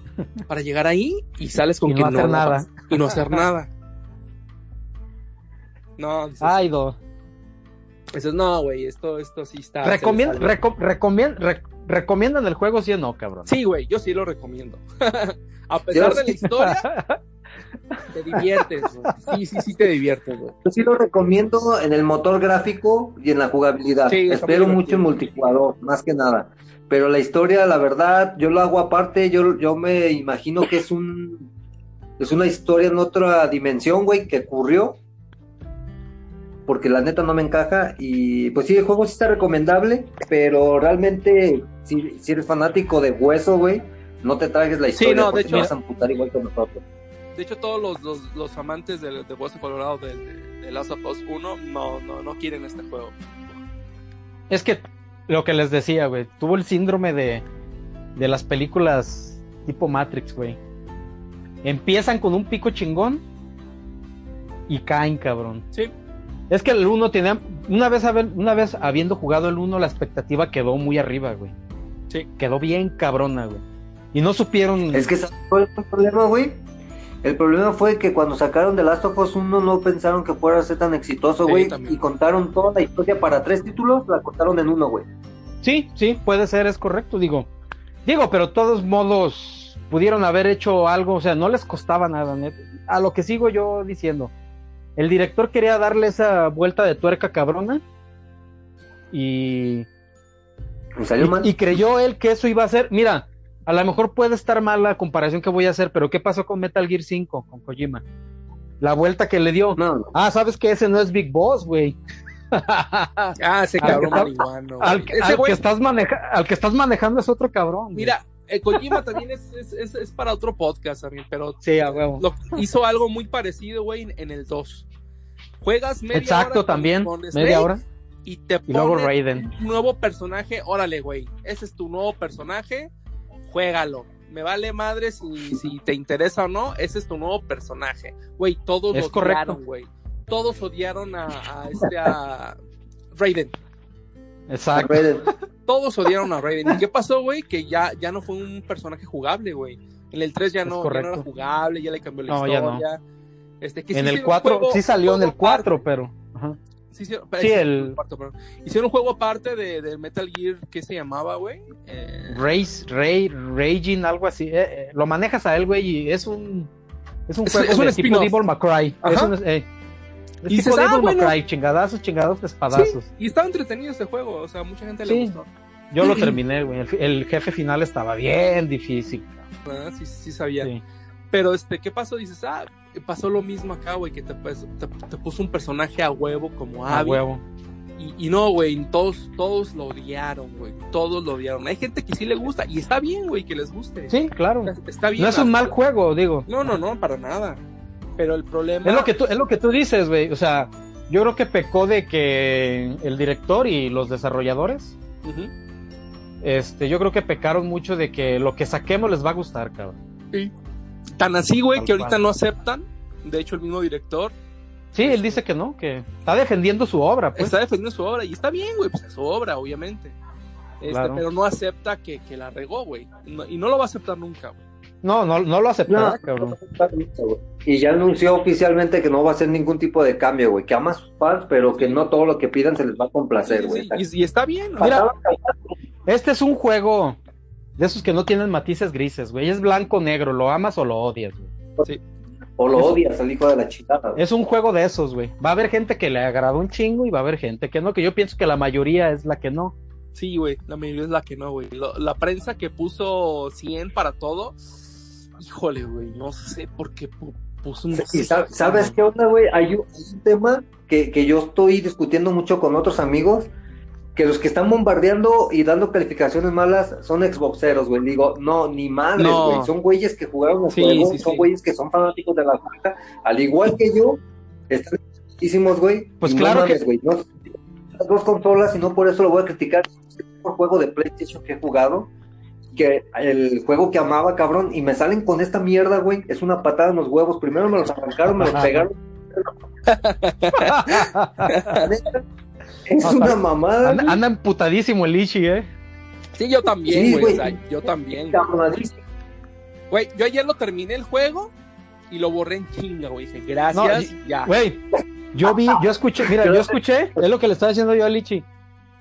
para llegar ahí y sales con Y que no hacer nada. vas- Y no hacer nada. No, dices, Ay, do. dices, no, güey, esto, esto sí está. se le Recomien- salió". reco- recomien- re- ¿Recomiendan el juego, sí o no, cabrón? Sí, güey, yo sí lo recomiendo. a pesar Yo de la historia, te diviertes, güey. Sí, sí, sí te diviertes, güey. Yo sí lo recomiendo en el motor gráfico y en la jugabilidad. Sí, Espero mucho en multijugador, más que nada. Pero la historia, la verdad, yo lo hago aparte. Yo, yo me imagino que es un es una historia en otra dimensión, güey, que ocurrió. Porque la neta no me encaja. Y pues sí, el juego sí está recomendable. Pero realmente, si, si eres fanático de hueso, güey, no te tragues la historia. no, de porque hecho- te vas a amputar igual que nosotros. De hecho, todos los, los, los amantes de, de Hueso Colorado de, de, de Last of Us 1 no, no, no quieren este juego. Es que lo que les decía, güey, tuvo el síndrome de, de las películas tipo Matrix, güey. Empiezan con un pico chingón y caen, cabrón. Sí, Es que el 1 tenía, una vez, una vez habiendo jugado el 1, la expectativa quedó muy arriba, güey. sí. Quedó bien cabrona, güey. Y no supieron... Es que ¿sabes cuál es el problema, güey? El problema fue que cuando sacaron The Last of Us 1 no pensaron que fuera a ser tan exitoso, güey. y contaron toda la historia para tres títulos, la contaron en uno, güey. Sí, sí, puede ser, es correcto, digo. Digo, pero todos modos pudieron haber hecho algo, o sea, no les costaba nada, net. A lo que sigo yo diciendo. El director quería darle esa vuelta de tuerca cabrona y, Y salió y, mal. y creyó él que eso iba a ser. Mira, a lo mejor puede estar mal la comparación que voy a hacer, pero ¿qué pasó con Metal Gear 5, con Kojima? La vuelta que le dio. No, no. Ah, ¿sabes que ese no es Big Boss, güey? Ah, ese Al cabrón marihuano. al, que- Ese al que güey, estás maneja- al que estás manejando es otro cabrón. güey. mira, eh, Kojima también es, es, es, es para otro podcast también, pero Sí, a huevo. lo- hizo algo muy parecido, güey, en, en el 2. Juegas media Exacto, hora con- también. con Snake media hora. y te Y luego Raiden. un nuevo personaje. Órale, güey, ese es tu nuevo personaje, juégalo. Me vale madre si, si te interesa o no, ese es tu nuevo personaje. Güey, todos Es lo correcto. odiaron, güey. Todos odiaron a, a este a Raiden. Exacto. Raiden. Todos odiaron a Raiden. ¿Y qué pasó, güey? Que ya, ya no fue un personaje jugable, güey. En el 3 ya no, ya no correcto. era jugable, ya le cambió la No, ya no. historia. Este, que sí En el hicieron 4, juego- sí salió en el juego 4, aparte. pero. ajá. Sí, hicieron, Sí, el-. Hicieron un juego aparte de, de Metal Gear, ¿qué se llamaba, güey? Eh, Race, Ray, Raging, algo así. Eh, eh, lo manejas a él, güey, y es un. Es un Es- juego es un de tipo. Devil May Cry. Es un. Eh, es Y tipo dices, ah, Devil bueno. Chingadazos, chingados, espadazos. sí, y estaba entretenido este juego, o sea, mucha gente le gustó. Yo lo terminé, güey. El, jefe final estaba bien difícil. Ah, Sí, sí sabía. Pero, este, ¿qué pasó? Dices, ah, pasó lo mismo acá, güey, que te, pues, te, te puso un personaje a huevo como A Abby. huevo. Y, y no, güey, todos, todos lo odiaron, güey. Todos lo odiaron. Hay gente que sí le gusta. Y está bien, güey, que les guste. Sí, claro. Está bien. No es un mal juego, digo. No, no, no, para nada. Pero el problema. Es lo que tú, es lo que tú dices, güey. O sea, yo creo que pecó de que el director y los desarrolladores, este, yo creo que pecaron mucho de que lo que saquemos les va a gustar, cabrón. Sí. Tan así, güey, que ahorita cual. no aceptan. De hecho, el mismo director Sí, él dice que no, que está defendiendo su obra, pues. está defendiendo su obra. Y está bien, güey, pues es su obra, obviamente. Este, Claro. Pero no acepta que, que la regó, güey. No- y no lo va a aceptar nunca, güey. No, no, no lo aceptará, No, cabrón. Y ya anunció oficialmente que no va a hacer ningún tipo de cambio, güey. Que ama a sus fans, pero que no todo lo que pidan se les va a complacer, güey. sí, y, y está bien. Mira, Este es un juego de esos que no tienen matices grises, güey. Es blanco-negro, lo amas o lo odias, güey. O lo odias al hijo de la chingada. güey. Es un juego de esos, güey. Va a haber gente que le agradó un chingo y va a haber gente que no, que yo pienso que la mayoría es la que no. Sí, güey, la mayoría es la que no, güey. Lo- La prensa que puso 100 para todo, híjole, güey, no sé por qué, pu- puso un... Sa- ¿sabes qué onda, güey? Hay un, hay un tema que, que yo estoy discutiendo mucho con otros amigos, que los que están bombardeando y dando calificaciones malas son Xboxeros, güey. Digo, no, ni madres, No. güey. Son güeyes que jugaron el Sí, juego, sí, son sí. güeyes que son fanáticos de la marca, al igual que yo, están muchísimos, güey. Pues y no claro mames, que- güey, no, las dos consolas y no por eso lo voy a criticar. Es el juego de PlayStation que he jugado. Que el juego que amaba, cabrón, y me salen con esta mierda, güey. Es una patada en los huevos. Primero me los arrancaron, me los pegaron. Es No, una está- mamada. Anda, anda emputadísimo el Ichi, ¿eh? Sí, yo también, güey. güey. o sea, yo también. güey. Yo ayer lo terminé el juego y lo borré en chinga, güey. Dije, No, gracias, ya. Güey, yo vi, yo escuché, mira, yo escuché, es lo que le estaba diciendo yo a Lichi.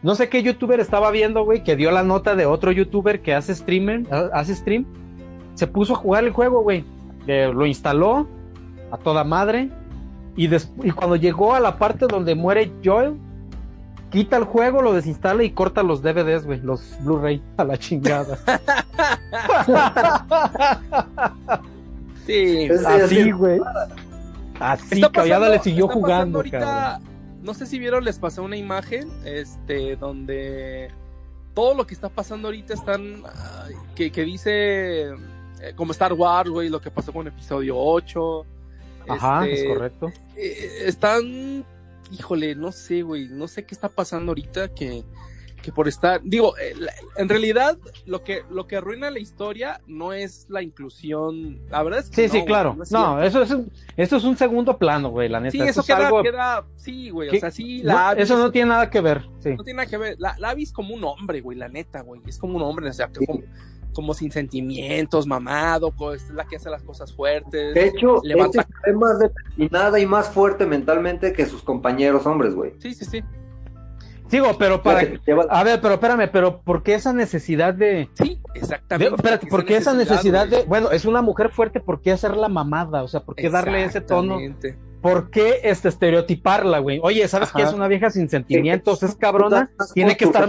No sé qué youtuber estaba viendo, güey, que dio la nota de otro youtuber que hace streamer, hace stream. Se puso a jugar el juego, güey. Eh, lo instaló a toda madre. Y, des- y cuando llegó a la parte donde muere Joel, quita el juego, lo desinstala y corta los DVDs, güey, los Blu-ray a la chingada. Sí. Así, güey. Así, Está pasando- le siguió está jugando, ahorita, cabrón. No sé si vieron, les pasé una imagen, este, donde todo lo que está pasando ahorita están, que, que dice, eh, como Star Wars, güey, lo que pasó con episodio 8. Ajá, este, es correcto. eh, están, híjole, no sé, güey, no sé qué está pasando ahorita que, que por estar, digo, eh, en realidad lo que, lo que arruina la historia no es la inclusión, la verdad es que Sí, no, sí, claro. es No, eso es un, eso es un segundo plano, güey, la neta. Sí, Eso eso es queda, algo queda, sí, güey, o sea, sí, no, la eso no tiene nada que ver, sí. no tiene nada que ver, la, la es como un hombre, güey, la neta, güey, es como un hombre, o sea, que como, como sin sentimientos, mamado, es la que hace las cosas fuertes. De hecho, Levanta- este es más determinada y más fuerte mentalmente que sus compañeros hombres, güey. Sí, sí, sí, Digo, pero La para... A ver, pero espérame, pero ¿por qué esa necesidad de... sí, de- exactamente. espérate, ¿por qué esa necesidad güey. de... Bueno, es una mujer fuerte, ¿por qué hacerla mamada? O sea, ¿por qué darle ese tono? Exactamente. ¿Por qué este, estereotiparla, güey? Oye, ¿sabes Ajá. qué? Es una vieja sin sentimientos, es cabrona, tiene que estar...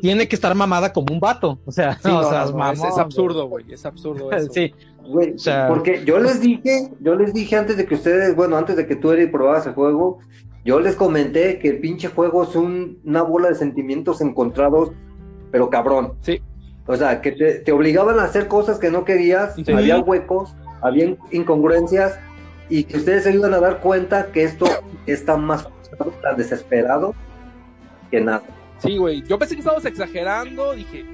Tiene que estar mamada como un vato. O sea, Sí, no, no, o sea, no, no, mamón, es, es absurdo, güey, es absurdo eso. Sí, Güey, O sea- porque yo les dije, yo les dije antes de que ustedes, bueno, antes de que tú eres probabas el juego, yo les comenté que el pinche juego es un- una bola de sentimientos encontrados, pero cabrón. Sí. O sea, que te, te obligaban a hacer cosas que no querías, Sí. había huecos, había incongruencias, y que ustedes se iban a dar cuenta que esto está más tan desesperado que nada. Sí, güey. Yo pensé que estabas exagerando. Dije,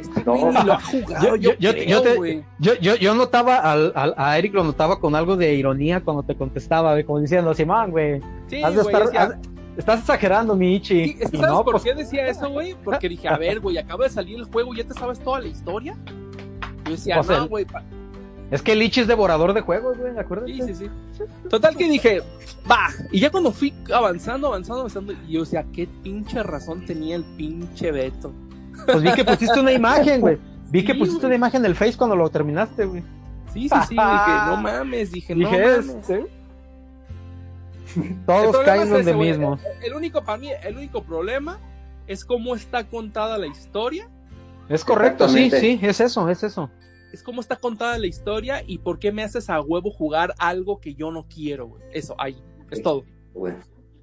este No. ni lo ha jugado. Yo- Yo, yo- creo, yo te- güey. Yo, yo, yo notaba al, al- a Eric lo notaba con algo de ironía cuando te contestaba, güey, como diciendo, Simón, güey, Sí, has de güey. estar- decía- has- estás exagerando, mi Ichi. sí, es que Y ¿sabes no, por pues, qué decía eso, güey? Porque dije, a ver, güey, acaba de salir el juego y ya te sabes toda la historia. Yo decía, sea, no, güey. Es que el Ichi es devorador de juegos, güey, ¿de acuerdo? Sí, sí, sí. Total que dije, va. Y ya cuando fui avanzando, avanzando, avanzando, y yo decía, qué pinche razón tenía el pinche Beto. Pues vi que pusiste una imagen, güey. Vi que pusiste güey. una imagen en el Face cuando lo terminaste, güey. Sí, sí, sí. dije, no mames. Dije, no Dije, mames. este. Todos caen es donde güey. mismo. El, el único, para mí, el único problema es cómo está contada la historia. Es correcto, sí, sí, es eso, es eso. Es cómo está contada la historia y por qué me haces a huevo jugar algo que yo no quiero, güey. Eso, ahí. Es todo.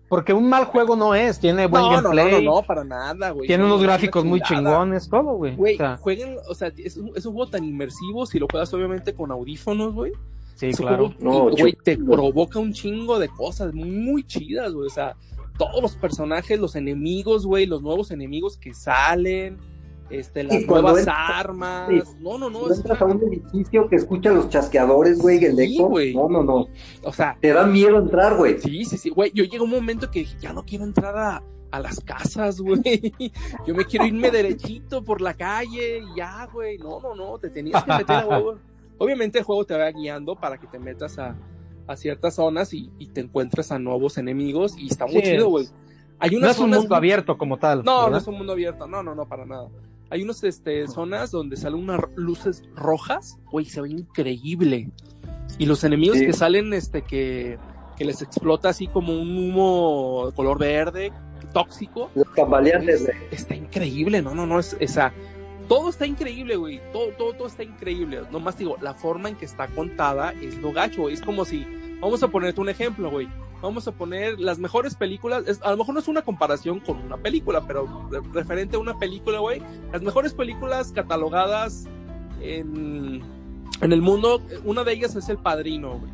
Porque un mal juego no es, tiene buen No, no, no, gameplay, no, no, para nada, güey. tiene No, unos gráficos muy chingones, todo, güey. Güey, O sea, jueguen, o sea, es un, es un juego tan inmersivo si lo juegas obviamente con audífonos, güey. sí, Es claro. juego, No, güey, te provoca un chingo de cosas muy chidas, güey. O sea, todos los personajes, los enemigos, güey, los nuevos enemigos que salen, este, las Y cuando nuevas entra- armas. sí. No, no, no. Entras a un edificio que escucha los chasqueadores, güey, el Sí, eco. güey. No, no, no. o sea, Te da miedo entrar, güey. sí, sí, sí, güey. Yo llegué a un momento que dije, ya no quiero entrar a, a las casas, güey. Yo me quiero irme derechito por la calle y ya, güey. No, no, no. Te tenías que meter a huevo. Obviamente el juego te va guiando para que te metas a, a ciertas zonas y, y te encuentres a nuevos enemigos y está muy Sí. chido, güey. Hay No es un mundo abierto como tal. No, no es un mundo abierto. No, no, no, para nada. Hay unas este, zonas donde salen unas luces rojas, güey, se ve increíble. Y los enemigos Sí. que salen, este, que, que les explota así como un humo de color verde, tóxico, Los tambaleantes, está increíble. No, no, no, es esa. Todo está increíble, güey. Todo, todo, todo está increíble. Nomás digo, la forma en que está contada es lo gacho, güey. Es como si, vamos a ponerte un ejemplo, güey. Vamos a poner las mejores películas. Es, a lo mejor no es una comparación con una película, pero re- referente a una película, güey. Las mejores películas catalogadas en, en el mundo, una de ellas es El Padrino, güey.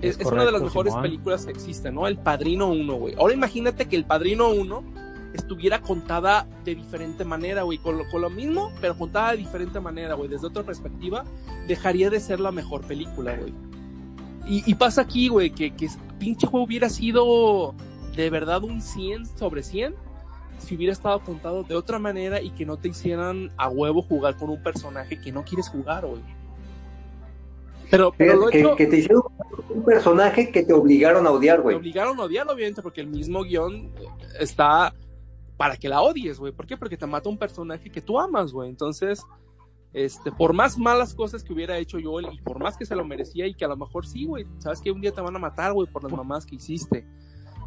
Es, Es es una de las mejores Simón. películas que existen, ¿no? El Padrino 1, güey. Ahora imagínate que El Padrino 1 estuviera contada de diferente manera, güey, con lo, con lo mismo, pero contada de diferente manera, güey, desde otra perspectiva, dejaría de ser la mejor película, güey. Y, y pasa aquí, güey, que, que pinche juego hubiera sido de verdad un 100 sobre 100 si hubiera estado contado de otra manera y que no te hicieran a huevo jugar con un personaje que no quieres jugar, güey. Pero, pero lo Fíjate, hecho, que, que te hicieron un personaje que te obligaron a odiar, te güey. obligaron a odiarlo, obviamente, porque el mismo guion está para que la odies, güey. ¿Por qué? Porque te mata un personaje que tú amas, güey. Entonces, este, por más malas cosas que hubiera hecho Joel y por más que se lo merecía y que a lo mejor sí, güey, sabes que un día te van a matar, güey, por las mamás que hiciste.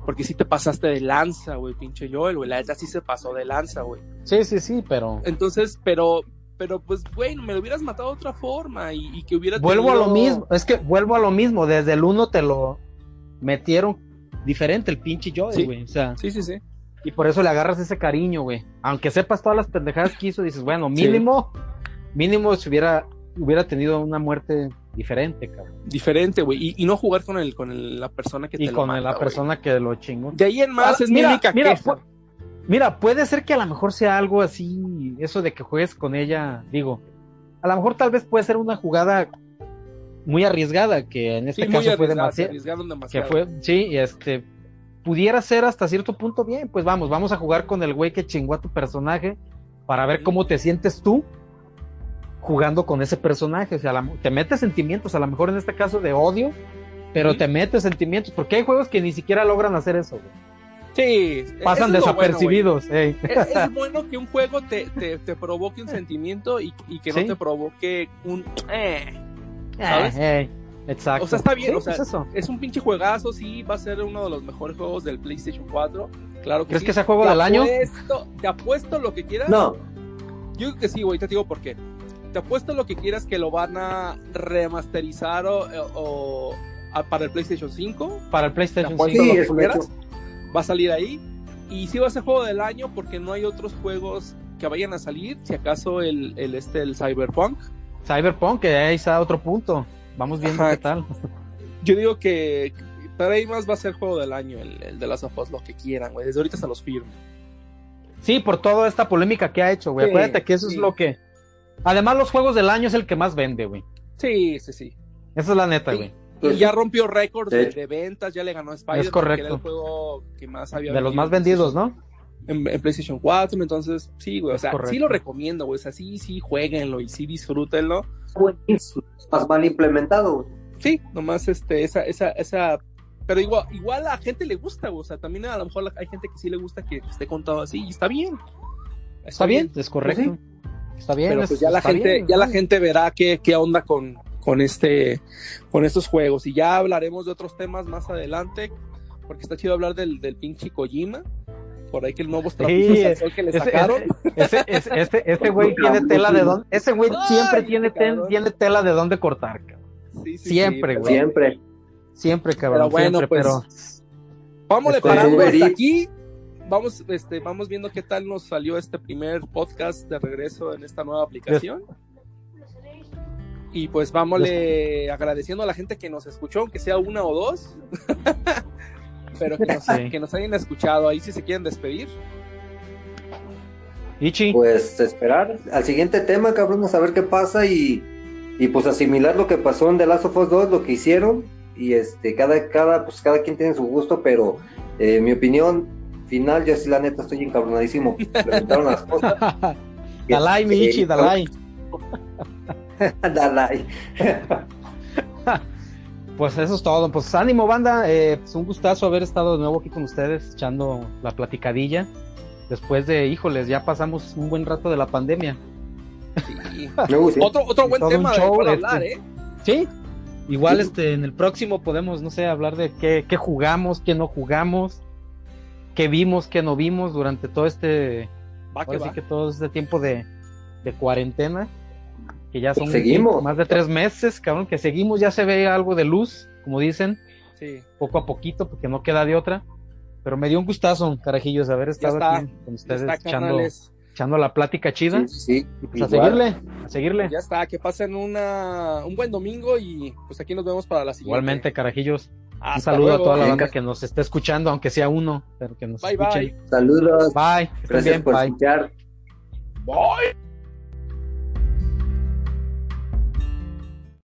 Porque sí te pasaste de lanza, güey, pinche Joel, güey. La neta sí se pasó de lanza, güey. Sí, sí, sí, pero Entonces, pero, pero pues, güey, me lo hubieras matado de otra forma y, y que hubiera vuelvo a lo mismo. Es que vuelvo a lo mismo. Desde el uno te lo metieron diferente el pinche Joel, Sí. güey. O sea, Sí, sí, sí. Y por eso le agarras ese cariño, güey. Aunque sepas todas las pendejadas que hizo, dices, bueno, mínimo, mínimo si hubiera, hubiera tenido una muerte diferente, cabrón. Diferente, güey. Y, y no jugar con el, con el- la persona que Y te lo con mata, la güey. persona que lo chingó. De ahí en más Ah, es mira, mi única mira, queja. pu- Mira, puede ser que a lo mejor sea algo así, eso de que juegues con ella, digo, a lo mejor tal vez puede ser una jugada muy arriesgada, que en este Sí, caso fue demasiado, arriesgaron que demasiado. fue, sí, este, pudiera ser hasta cierto punto bien, pues vamos, vamos a jugar con el güey que chingó a tu personaje para ver cómo te sientes tú jugando con ese personaje, o sea, la- te metes sentimientos, a lo mejor en este caso de odio, pero te metes sentimientos, porque hay juegos que ni siquiera logran hacer eso, güey. Sí, pasan es bueno, desapercibidos, güey. es, es bueno que un juego te, te, te provoque un sentimiento y, y que Sí. no te provoque un... eh. ¿Sabes? Eh, eh, exacto. O sea, está bien, Sí, o sea, pues eso. Es un pinche juegazo, sí, va a ser uno de los mejores juegos del PlayStation 4. Claro que ¿Crees sí. que sea juego Te del año? apuesto- te apuesto lo que quieras. No, Yo creo que sí, güey, te digo por qué. Te apuesto lo que quieras que lo van a remasterizar o, o- a- para el PlayStation 5. Para el PlayStation apuesto 5. Sí, lo que es quieras. Va a salir ahí. Y sí va a ser juego del año porque no hay otros juegos que vayan a salir. Si acaso el, el este, el Cyberpunk. Cyberpunk, que ahí está otro punto. Vamos viendo Ajá. qué tal. Yo digo que para ahí más va a ser juego del año el, el de las of Us, lo que quieran, güey. Desde ahorita se los firmo. Sí, por toda esta polémica que ha hecho, güey. Sí, Acuérdate que eso sí. es lo que. Además, los juegos del año es el que más vende, güey. Sí, sí, sí. Esa es la neta, Sí. güey. Y ya rompió récords De ventas, ya le ganó a Spider. Es correcto. Era el juego que más había De los más en vendidos, ¿no? En, en PlayStation 4, entonces sí, güey. O sea, correcto. sí lo recomiendo, güey. O sea, sí, sí, jueguenlo y sí disfrútenlo. buenísimo. Más mal implementado, güey. Sí, nomás este, esa, esa, esa. Pero igual, igual a la gente le gusta, güey. O sea, también a lo mejor hay gente que sí le gusta que esté contado así y está bien. Está bien, es correcto. Está bien. Pero es- pues ya la está gente, bien, ya la gente verá qué, qué onda con, con este, con estos juegos. Y ya hablaremos de otros temas más adelante, porque está chido hablar del, del pinche Kojima. Por ahí que el nuevo al sol que le Ese, sacaron. ese, ese, este, este güey tiene tela de dónde. Ese güey siempre tiene, ten- tiene tela de dónde cortar, cabrón. Sí, sí, siempre, sí, güey. Siempre. Siempre, cabrón. Pero bueno, siempre, pues, pero. Vamos Este, parando hasta aquí. Vamos, este, vamos viendo qué tal nos salió este primer podcast de regreso en esta nueva aplicación. Y pues vámonos agradeciendo a la gente que nos escuchó, aunque sea una o dos. Pero que nos, Sí. que nos hayan escuchado ahí si se quieren despedir. Ichi. Pues esperar al siguiente tema, cabrón, a saber qué pasa y, y pues asimilar lo que pasó en The Last of Us 2, lo que hicieron y este cada cada pues cada quien tiene su gusto, pero eh, mi opinión final yo sí la neta estoy encabronadísimo. Implementaron las cosas. Dalai, mi Ichi, Eh, Dalai. Dalai. Pues eso es todo. Pues ánimo, banda. Eh, pues un gustazo haber estado de nuevo aquí con ustedes, echando la platicadilla. Después de, híjoles, ya pasamos un buen rato de la pandemia. Sí. Otro, otro buen tema un de show, cual este. hablar, ¿eh? Sí. Igual este, en el próximo podemos, no sé, hablar de qué, qué jugamos, qué no jugamos, qué vimos, qué no vimos durante todo este, Va que va. que todo este tiempo de, de cuarentena, que ya son Seguimos. más de tres meses, cabrón, que seguimos, ya se ve algo de luz, como dicen, Sí. poco a poquito, porque no queda de otra. Pero me dio un gustazo, carajillos, haber estado está, aquí con ustedes está, echando, la plática chida. Sí, sí, sí. Pues a seguirle, a seguirle. Ya está, que pasen una, un buen domingo y pues aquí nos vemos para la siguiente. Igualmente, carajillos. Un saludo luego. a toda la banda que nos esté escuchando, aunque sea uno, pero que nos Bye, escuchen. bye. Saludos. Bye. Gracias bien, por bye. escuchar. Bye.